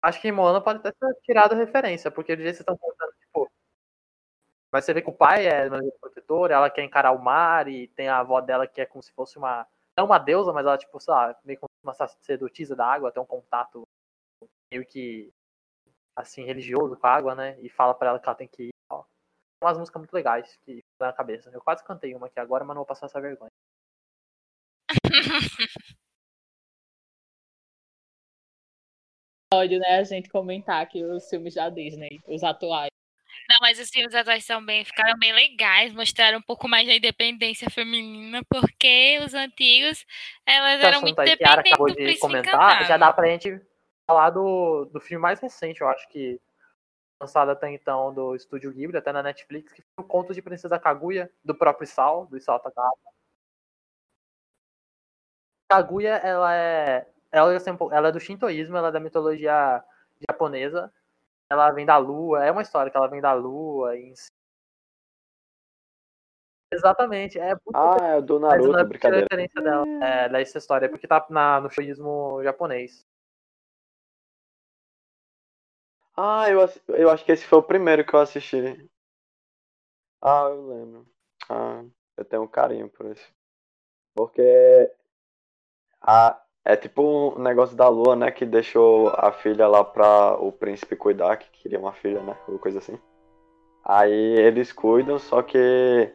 A: Acho que em Moana pode até ter tirado referência, porque do jeito que vocês estão contando. Mas você vê que o pai é uma protetora, ela quer encarar o mar, e tem a avó dela que é como se fosse uma. Não uma deusa, mas ela, tipo, sei lá, meio como uma sacerdotisa da água, tem um contato meio que assim, religioso com a água, né? E fala pra ela que ela tem que ir. Ó. Umas músicas muito legais que na cabeça. Eu quase cantei uma aqui agora, mas não vou passar essa vergonha. [laughs]
B: Pode, né, a gente comentar aqui os filmes da Disney, os atuais.
D: Não, mas os filmes atuais são bem, ficaram bem legais, mostraram um pouco mais da independência feminina, porque os antigos, elas eram muito dependentes
A: acabou
D: do
A: de comentar, já dá pra gente falar do, do filme mais recente, eu acho que lançado até então do Estúdio Ghibli, até na Netflix, que foi o Conto de Princesa Kaguya, do próprio Isao, do Isao Takahata. Kaguya, ela é, ela, é ela é do shintoísmo, ela é da mitologia japonesa. Ela vem da lua, é uma história que ela vem da lua. Em... si. Exatamente, é
C: Ah, é do
A: é
C: Naruto,
A: a
C: brincadeira.
A: referência dela é, dessa história, é porque tá na, no showismo japonês.
C: Ah, eu, eu acho que esse foi o primeiro que eu assisti. Ah, eu lembro. Ah, eu tenho um carinho por isso. Porque a, é tipo um negócio da lua, né? Que deixou a filha lá pra o príncipe cuidar, que queria uma filha, né? Ou coisa assim. Aí eles cuidam, só que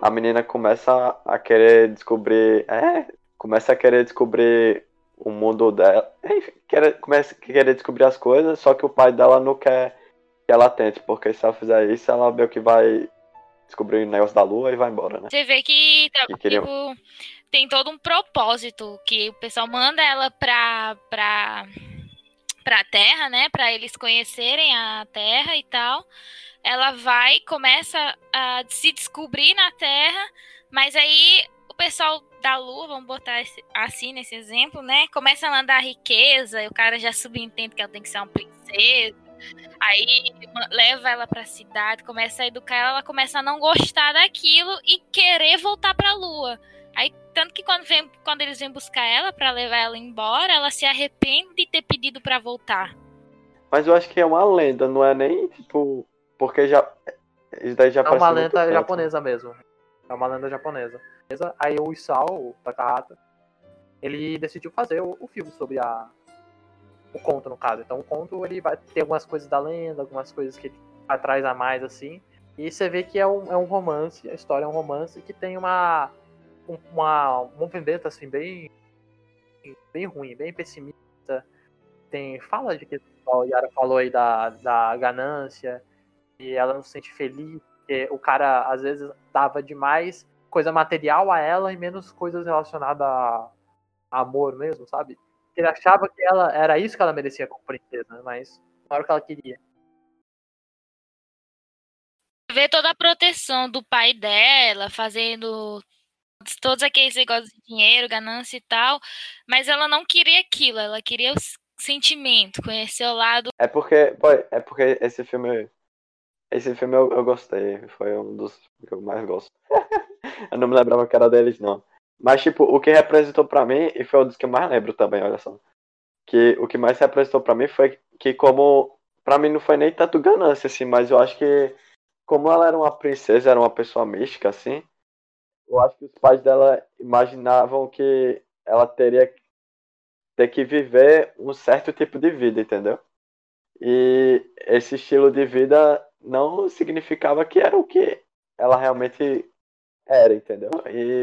C: a menina começa a querer descobrir. É, começa a querer descobrir o mundo dela. Enfim, quer, começa a querer descobrir as coisas, só que o pai dela não quer que ela tente, porque se ela fizer isso, ela meio que vai descobrir o negócio da lua e vai embora, né?
D: Você vê que,
C: Que queriam-
D: tipo, tem todo um propósito que o pessoal manda ela pra, pra, pra Terra, né? Pra eles conhecerem a Terra e tal. Ela vai, começa a se descobrir na Terra, mas aí o pessoal da Lua, vamos botar assim nesse exemplo, né? Começa a mandar riqueza e o cara já subentende que ela tem que ser uma princesa. Aí leva ela pra cidade, começa a educar ela, ela começa a não gostar daquilo e querer voltar pra lua. Aí, tanto que quando, vem, quando eles vêm buscar ela pra levar ela embora, ela se arrepende de ter pedido pra voltar.
C: Mas eu acho que é uma lenda, não é nem tipo. Porque já. Isso daí já
A: É uma lenda japonesa mesmo. É uma lenda japonesa. Aí o Isao, o Takahata, ele decidiu fazer o, o filme sobre a. O conto, no caso. Então o conto ele vai ter algumas coisas da lenda, algumas coisas que ele atrás a mais, assim. E você vê que é um, é um romance, a história é um romance que tem uma. um- Uma, uma vendetta assim, bem. bem ruim, bem pessimista. Tem. Fala de que o Yara falou aí da, da ganância e ela não se sente feliz, porque o cara às vezes dava demais coisa material a ela e menos coisas relacionadas a amor mesmo, sabe? Ele achava que ela era isso que ela merecia como princesa, mas não era o que ela queria.
D: Vê toda a proteção do pai dela, fazendo todos aqueles negócios de dinheiro, ganância e tal, mas ela não queria aquilo, ela queria o sentimento, conhecer o lado.
C: É porque. É porque esse filme. Esse filme eu, eu gostei. Foi um dos que eu mais gosto. [laughs] eu não me lembrava que era deles, não. Mas, tipo, o que representou pra mim, e foi um dos que eu mais lembro também, olha só. Que o que mais representou pra mim foi que, como. Pra mim não foi nem tanto ganância, assim, mas eu acho que. Como ela era uma princesa, era uma pessoa mística, assim. Eu acho que os pais dela imaginavam que ela teria ter que viver um certo tipo de vida, entendeu? E esse estilo de vida não significava que era o que ela realmente era, entendeu? E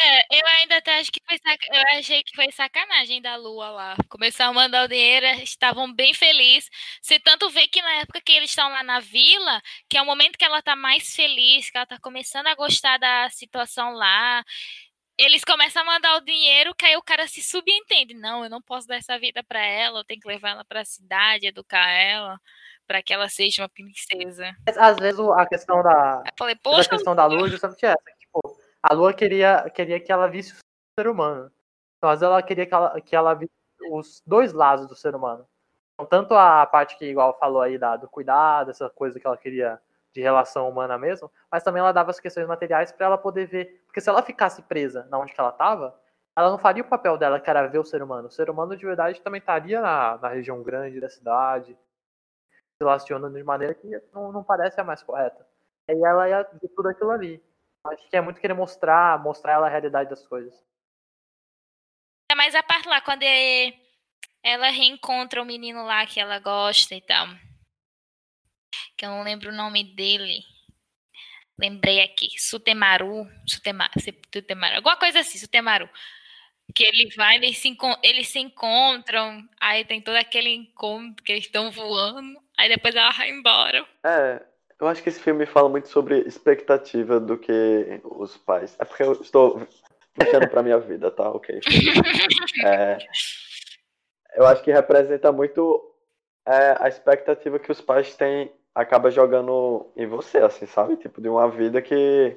D: É, eu ainda até acho que foi saca... eu achei que foi sacanagem da Lua lá. Começaram a mandar o dinheiro, estavam bem felizes. Você tanto vê que na época que eles estão lá na vila, que é o momento que ela tá mais feliz, que ela tá começando a gostar da situação lá. Eles começam a mandar o dinheiro, que aí o cara se subentende. Não, eu não posso dar essa vida pra ela, eu tenho que levar ela pra cidade, educar ela. pra que ela seja uma princesa.
A: Às vezes a questão da,
D: Eu falei,
A: a
D: poxa,
A: questão da lua é justamente essa. A lua queria, queria que ela visse o ser humano. Então, às vezes ela queria que ela, que ela visse os dois lados do ser humano. Então, tanto a parte que, igual falou aí, da, do cuidado, essa coisa que ela queria de relação humana mesmo, mas também ela dava as questões materiais para ela poder ver. Porque se ela ficasse presa na onde que ela estava, ela não faria o papel dela, que era ver o ser humano. O ser humano de verdade também estaria na, na região grande da cidade, se relacionando de maneira que não, não parece a mais correta. Aí ela ia ver tudo aquilo ali. Acho que é muito querer mostrar, mostrar ela a realidade das coisas.
D: É mais a parte lá, quando é- ela reencontra o menino lá que ela gosta e tal. Que eu não lembro o nome dele. Lembrei aqui. Sutemaru. Sutema, Sutemaru. Alguma coisa assim, Sutemaru. Que ele vai, eles se, eles se encontram. Aí tem todo aquele encontro que eles estão voando. Aí depois ela vai embora.
C: É, eu acho que esse filme fala muito sobre expectativa do que os pais. É porque eu estou puxando pra minha vida, tá? Ok. [laughs] É, eu acho que representa muito é, a expectativa que os pais têm, acaba jogando em você, assim, sabe? Tipo, de uma vida que,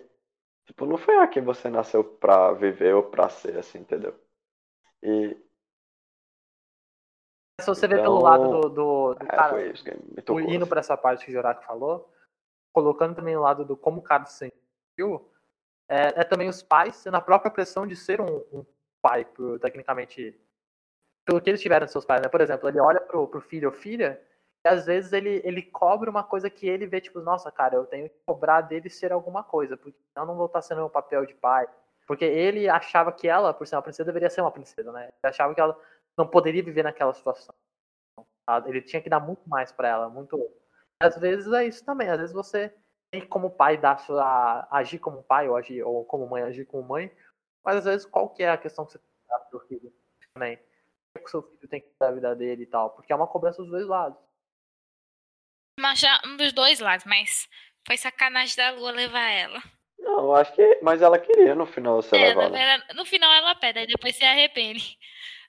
C: tipo, não foi a que você nasceu pra viver ou pra ser, assim, entendeu? E
A: Se você vê
C: Então,
A: pelo lado do, do, do
C: é,
A: cara,
C: foi isso
A: o- indo
C: assim.
A: para essa parte que o Joraco falou, colocando também o lado do como o cara se sentiu, é, é também os pais sendo a própria pressão de ser um, um pai, tecnicamente, pelo que eles tiveram de seus pais, né? Por exemplo, ele olha pro, pro filho ou filha e às vezes ele, ele cobra uma coisa que ele vê, tipo, nossa, cara, eu tenho que cobrar dele ser alguma coisa, porque senão não vou estar sendo o papel de pai. Porque ele achava que ela, por ser uma princesa, deveria ser uma princesa, né? Ele achava que ela não poderia viver naquela situação. Ele tinha que dar muito mais pra ela, muito. Às vezes é isso também. Às vezes você tem que, como pai, dar sua, agir como pai ou agir ou como mãe agir como mãe. Mas às vezes qual que é a questão que você dá pro seu filho também? O que o seu filho tem que dar a vida dele e tal? Porque é uma cobrança dos dois lados.
D: Mas já um dos dois lados, mas foi sacanagem da Lua levar ela.
C: Não, eu acho que. Mas ela queria no final ser
D: É,
C: levada.
D: verdade, no final ela pede, aí depois se arrepende.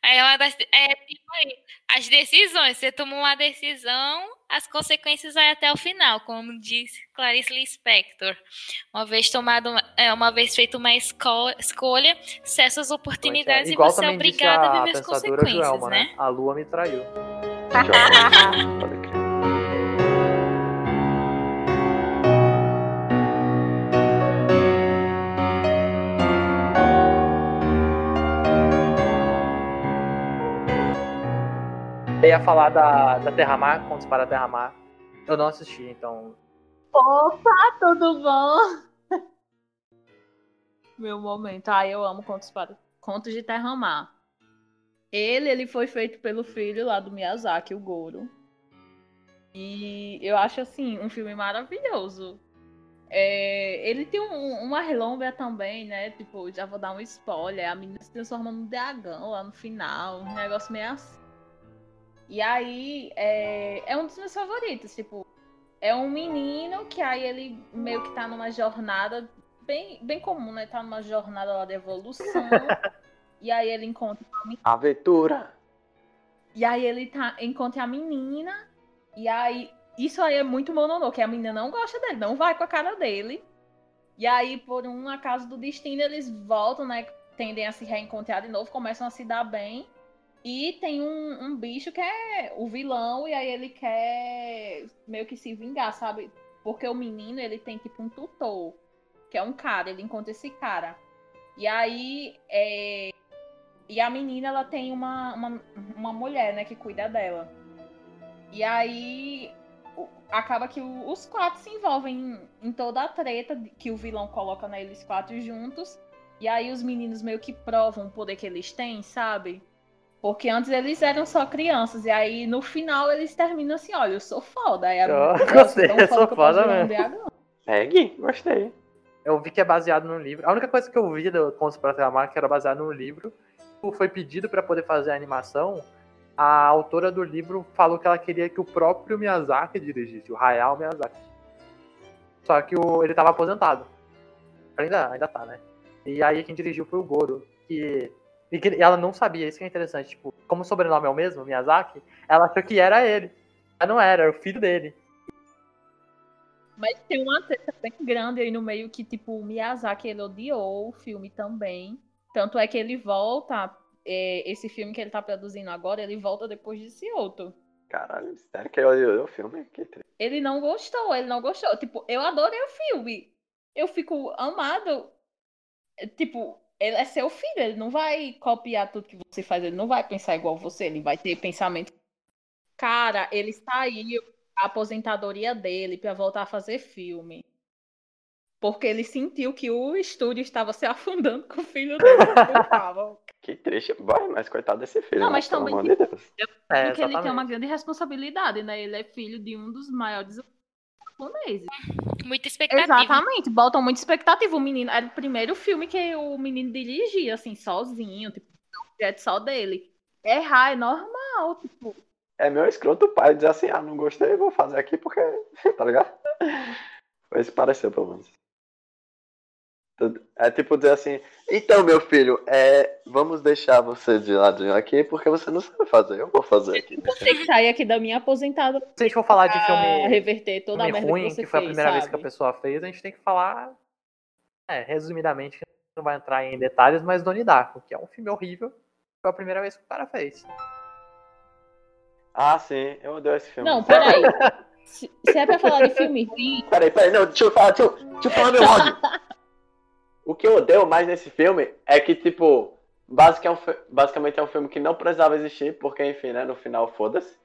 D: Aí é uma das. É tipo aí, as decisões. Você toma uma decisão, as consequências vai até o final, como disse Clarice Lispector. Uma vez tomado, uma- é, uma vez feita uma esco- escolha, cessa as oportunidades e
A: Igual
D: você é obrigado a
A: a
D: viver as consequências,
A: Joelma,
D: né?
A: né? A lua me traiu. [laughs] Eu ia falar da, da Terra-Mar, Contos para Terra-Mar. Eu não assisti, então.
B: Opa, tudo bom? [laughs] Meu momento. Ah, eu amo contos, para... contos de Terra-Mar. Ele, ele foi feito pelo filho lá do Miyazaki, o Goro. E eu acho, assim, um filme maravilhoso. É, ele tem um, uma relômbia também, né? Tipo, já vou dar um spoiler. A menina se transforma num dragão lá no final. Um negócio meio assim. E aí, é, é um dos meus favoritos. Tipo, é um menino que aí ele meio que tá numa jornada bem, bem comum, né? Tá numa jornada lá de evolução. [laughs] e aí ele encontra
C: Aventura!
B: e aí ele tá, encontra a menina. E aí. Isso aí é muito mononô, que a menina não gosta dele, não vai com a cara dele. E aí, por um acaso do destino, eles voltam, né? Tendem a se reencontrar de novo, começam a se dar bem. E tem um, um bicho que é o vilão, e aí ele quer meio que se vingar, sabe? Porque o menino, ele tem tipo um tutor, que é um cara, ele encontra esse cara. E aí, é... e a menina, ela tem uma, uma, uma mulher, né, que cuida dela. E aí, acaba que os quatro se envolvem em, toda a treta que o vilão coloca neles quatro juntos. E aí os meninos meio que provam o poder que eles têm, sabe? Porque antes eles eram só crianças. E aí no final eles terminam assim: olha, eu sou foda. Aí
A: Eu
B: menina, [laughs]
A: gostei,
B: "Tão
A: eu sou foda
B: um
A: mesmo."
B: dragão."
C: Segue, gostei.
A: Eu vi que é baseado no livro. A única coisa que eu vi do Contos para a Terra-Mar que era baseado no livro, foi pedido para poder fazer a animação. A autora do livro falou que ela queria que o próprio Miyazaki dirigisse, o Hayao Miyazaki. Só que o, ele tava aposentado. Ainda, ainda tá, né? E aí quem dirigiu foi o Goro. Que, e que ela não sabia, isso que é interessante. Tipo, como o sobrenome é o mesmo, Miyazaki, ela achou que era ele. Mas não era, era o filho dele.
B: Mas tem uma treta bem grande aí no meio que, tipo, o Miyazaki, ele odiou o filme também. Tanto é que ele volta, é, esse filme que ele tá produzindo agora, ele volta depois desse outro.
C: Caralho, sério que eu odiou o filme? Que triste.
B: Ele não gostou, ele não gostou. Tipo, eu adorei o filme. Eu fico amado. Tipo, ele é seu filho, ele não vai copiar tudo que você faz, ele não vai pensar igual você, ele vai ter pensamento. Cara, ele saiu a aposentadoria dele para voltar a fazer filme. Porque ele sentiu que o estúdio estava se afundando com o filho dele. [laughs]
C: que triste. Vai, mas coitado desse filho.
B: Não,
C: né?
B: mas
C: Pelo
B: também.
C: amor de Deus.
A: É,
B: Porque ele tem uma grande responsabilidade, né? Ele é filho de um dos maiores japoneses.
D: Muita expectativa.
B: Exatamente, botam muita expectativa. O menino era o primeiro filme que o menino dirigia, assim, sozinho, tipo, um projeto só dele. Errar é normal, tipo.
C: É meu escroto pai dizer assim, ah, não gostei, vou fazer aqui porque. [laughs] tá ligado? Foi isso que pareceu, pelo menos. É tipo dizer assim, então meu filho, é, vamos deixar você de ladinho aqui porque você não sabe fazer, eu vou fazer aqui.
B: Tem que sair aqui da minha aposentada
A: Se a gente for falar de filme,
B: reverter toda a
A: filme
B: merda
A: ruim,
B: que você
A: que foi a
B: fez,
A: primeira vez que a
B: sabe?
A: pessoa fez, a gente tem que falar, é, resumidamente, não vai entrar em detalhes, mas Donnie Darko, que é um filme horrível, foi a primeira vez que o cara fez.
C: Ah, sim, eu odeio esse filme.
B: Não, peraí. Se, se é pra falar de filme ruim, [laughs]
C: Peraí, peraí, não, deixa eu falar, deixa eu, deixa eu falar meu ódio. [laughs] O que eu odeio mais nesse filme é que, tipo, é basicamente é um filme que não precisava existir, porque, enfim, né, no final, foda-se.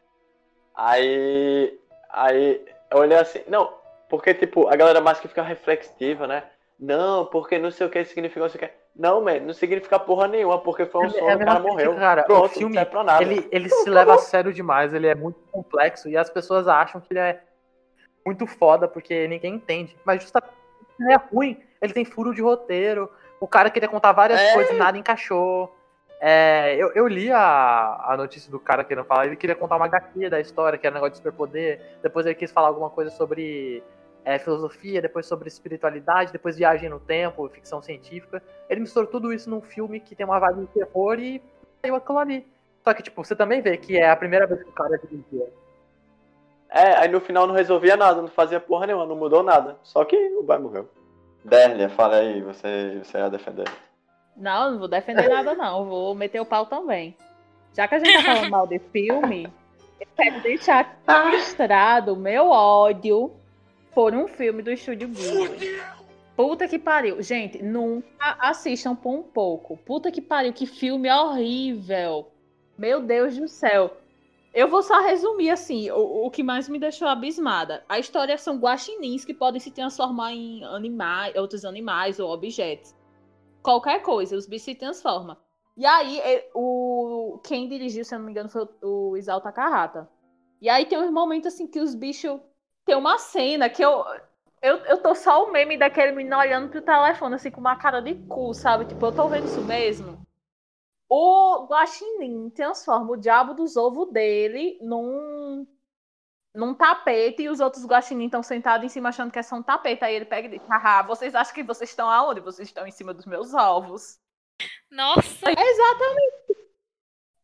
C: Aí, aí, eu olhei assim, não, porque, tipo, a galera mais que fica reflexiva, né? Não, porque não sei o que significa, não sei o que. Não, man, não significa porra nenhuma, porque foi um
A: É- é
C: sonho,
A: a
C: o
A: mesma
C: cara morreu.
A: cara. O
C: Pronto,
A: filme,
C: não serve pra nada.
A: Ele, ele se leva a sério demais, ele é muito complexo e as pessoas acham que ele é muito foda porque ninguém entende. Mas justamente ele é ruim, ele tem furo de roteiro. O cara queria contar várias
C: É.
A: coisas e nada encaixou. É, eu, eu li a, a notícia do cara querendo falar, ele queria contar uma HQ da história, que era um negócio de superpoder. Depois ele quis falar alguma coisa sobre é, filosofia, depois sobre espiritualidade, depois viagem no tempo, ficção científica. Ele misturou tudo isso num filme que tem uma vibe de terror e saiu aquilo ali. Só que, tipo, você também vê que é a primeira vez que o cara dirigia.
C: É, aí no final não resolvia nada, não fazia porra nenhuma, não mudou nada. Só que o pai morreu. Derlia, fala aí, você, você ia defender.
B: Não, não vou defender nada, não. Vou meter o pau também. Já que a gente tá falando mal de filme, eu quero deixar registrado o meu ódio por um filme do Estúdio Ghibli. Puta que pariu. Gente, nunca assistam por um pouco. Puta que pariu, que filme horrível. Meu Deus do céu. Eu vou só resumir assim, o, o que mais me deixou abismada. A história são guaxinins que podem se transformar em animais, outros animais ou objetos qualquer coisa, os bichos se transformam. E aí, é, o quem dirigiu, se eu não me engano, foi o, o Takahata. E aí tem uns momentos assim que os bichos. Tem uma cena que eu. Eu, eu tô só o meme daquele menino olhando pro telefone, assim, com uma cara de cu, sabe? Tipo, eu tô vendo isso mesmo. O Guaxinim transforma o diabo dos ovos dele num, num tapete e os outros guaxinins estão sentados em cima achando que é só um tapete. Aí ele pega e diz, haha, vocês acham que vocês estão aonde? Vocês estão em cima dos meus ovos.
D: Nossa,
B: Exatamente.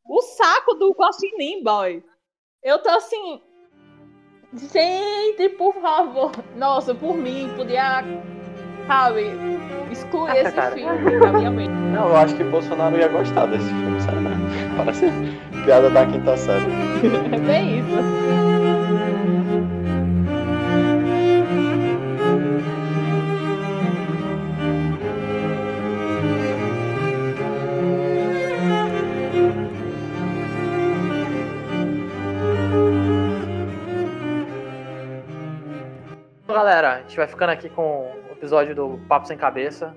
B: O saco do guaxinim, boy. Eu tô assim... Gente, por favor. Nossa, por mim, podia, sabe, excluir esse
A: Cara.
B: filme da minha mente.
C: Não, eu acho que Bolsonaro ia gostar desse filme, sério. Parece piada da quinta série. [laughs]
B: É bem isso.
A: Galera, a gente vai ficando aqui com episódio do Papo Sem Cabeça.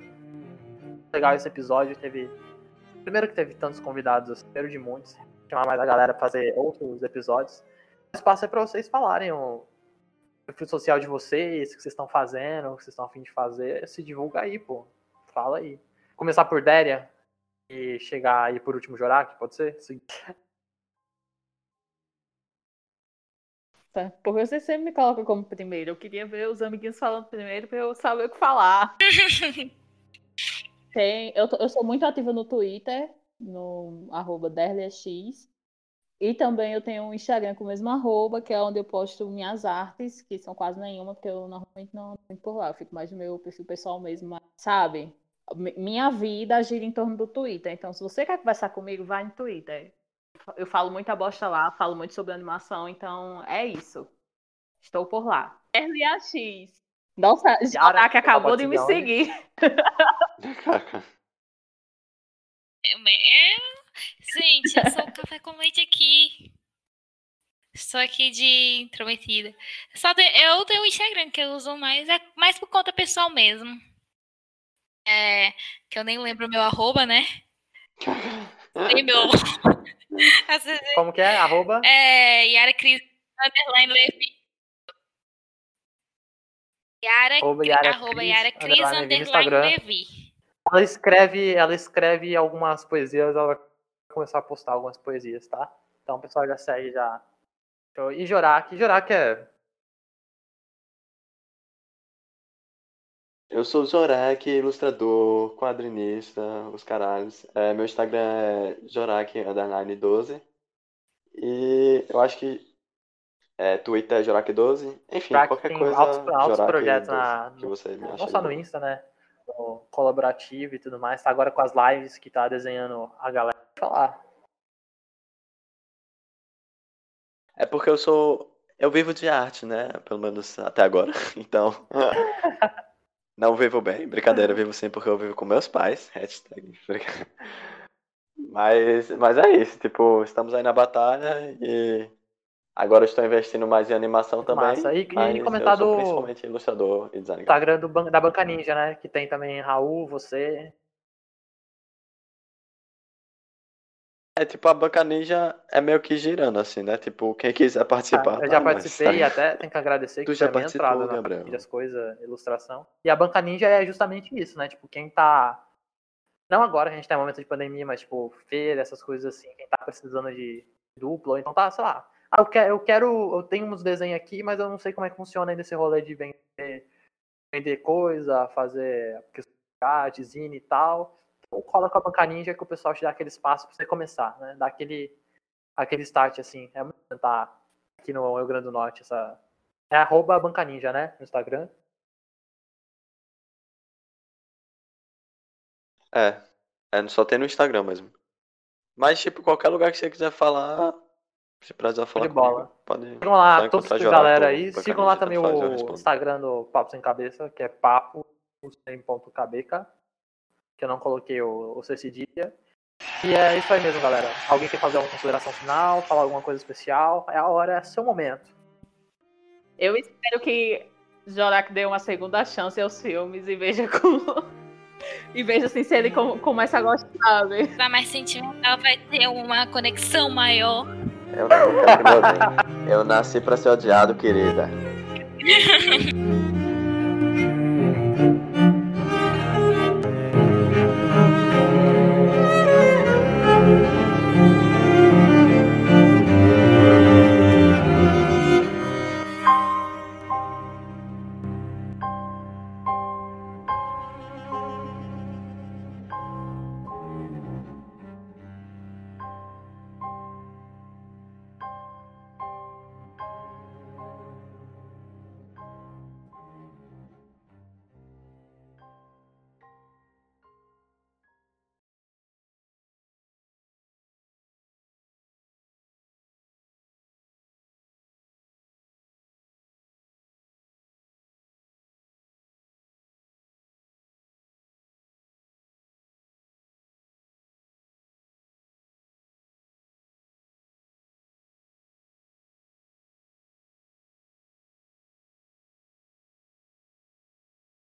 A: Legal esse episódio, teve. Primeiro que teve tantos convidados, assim, primeiro de muitos. Chamar mais a galera pra fazer outros episódios. O espaço é pra vocês falarem o perfil social de vocês, o que vocês estão fazendo, o que vocês estão afim de fazer. Se divulga aí, pô. Fala aí. Começar por Déria e chegar aí por último Jorak, pode ser? Sim.
B: Porque você sempre me coloca como primeiro. Eu queria ver os amiguinhos falando primeiro pra eu saber o que falar. [laughs] Tem, eu, eu sou muito ativa no Twitter, no arroba DerliaX. E também eu tenho um Instagram com o mesmo arroba, que é onde eu posto minhas artes, que são quase nenhuma, porque eu normalmente não fico por lá, eu fico mais no meu perfil pessoal mesmo, mas, sabe? Minha vida gira em torno do Twitter, então se você quer conversar comigo, vai no Twitter. Eu falo muita bosta lá, falo muito sobre animação, então é isso. Estou por lá. RLAX. Nossa, já que acabou de me seguir. [laughs]
D: Gente, eu sou o café com leite aqui. Estou aqui de intrometida. Só de, eu tenho o Instagram que eu uso mais, é mais por conta pessoal mesmo. É, que eu nem lembro o meu arroba, né? [laughs] Nem meu. [laughs]
A: Como que é? Arroba?
D: É, Yara Cris, underline Levi. Yara, arroba Yara, arroba Cris, Yara Cris, underline, underline Levi.
A: Ela escreve, ela escreve algumas poesias, ela vai começar a postar algumas poesias, tá? Então o pessoal já segue já. E Jorak, Jorak é.
C: Eu sou Zorak, ilustrador, quadrinista, os caralhos. É, meu Instagram é Jorak12. E eu acho que é, Twitter é Jorak12. Enfim, Jorak qualquer coisa.
A: Altos, altos projetos na,
C: que você me
A: não só no Insta, né? colaborativo e tudo mais. Tá agora com as lives que tá desenhando a galera. Falar.
C: É porque eu sou. Eu vivo de arte, né? Pelo menos até agora. [laughs] Então. [laughs] Não vivo bem. Brincadeira, vivo sim porque eu vivo com meus pais. [laughs] Hashtag. Mas, mas é isso. Tipo, estamos aí na batalha e Agora estou investindo mais em animação também. Massa.
A: E, e comentar do.
C: Principalmente ilustrador e design.
A: Instagram do, da Banca Ninja, né? Que tem também Raul, você.
C: É tipo, a Banca Ninja é meio que girando, assim, né? Tipo, quem quiser participar.
A: Ah, eu já participei mas... [laughs] e até tenho que agradecer que
C: tu já participou,
A: Gabriel. as coisas, ilustração. E a Banca Ninja é justamente isso, né? Tipo, quem tá. Não agora, a gente tá em momento de pandemia, mas, tipo, feira, essas coisas assim, quem tá precisando de duplo, ou então tá, sei lá, ah, eu quero, eu quero, eu tenho uns desenhos aqui, mas eu não sei como é que funciona ainda esse rolê de vender, vender coisa, fazer zine e tal. Então cola com a banca ninja que o pessoal te dá aquele espaço para você começar, né? Dá aquele, aquele start assim. É muito tentar aqui no Rio Grande do Norte essa. É arroba banca ninja, né? No Instagram.
C: É. É, só tem no Instagram mesmo. Mas, tipo, qualquer lugar que você quiser falar, se precisar falar
A: de bola. Pode sigam lá, todos os galera aí. Sigam lá também o Instagram do Papo Sem Cabeça, que é papo sem ponto cabeca, que eu não coloquei o, o C cedilha. E é isso aí mesmo, galera. Alguém quer fazer alguma consideração final, falar alguma coisa especial? É a hora, é seu momento.
B: Eu espero que Jorak dê uma segunda chance aos filmes e veja como. [laughs] e veja assim, se ele começa a gostar, né?
D: Vai mais sentimental, vai ter uma conexão maior.
C: Eu Eu nasci pra ser odiado, querida. [laughs]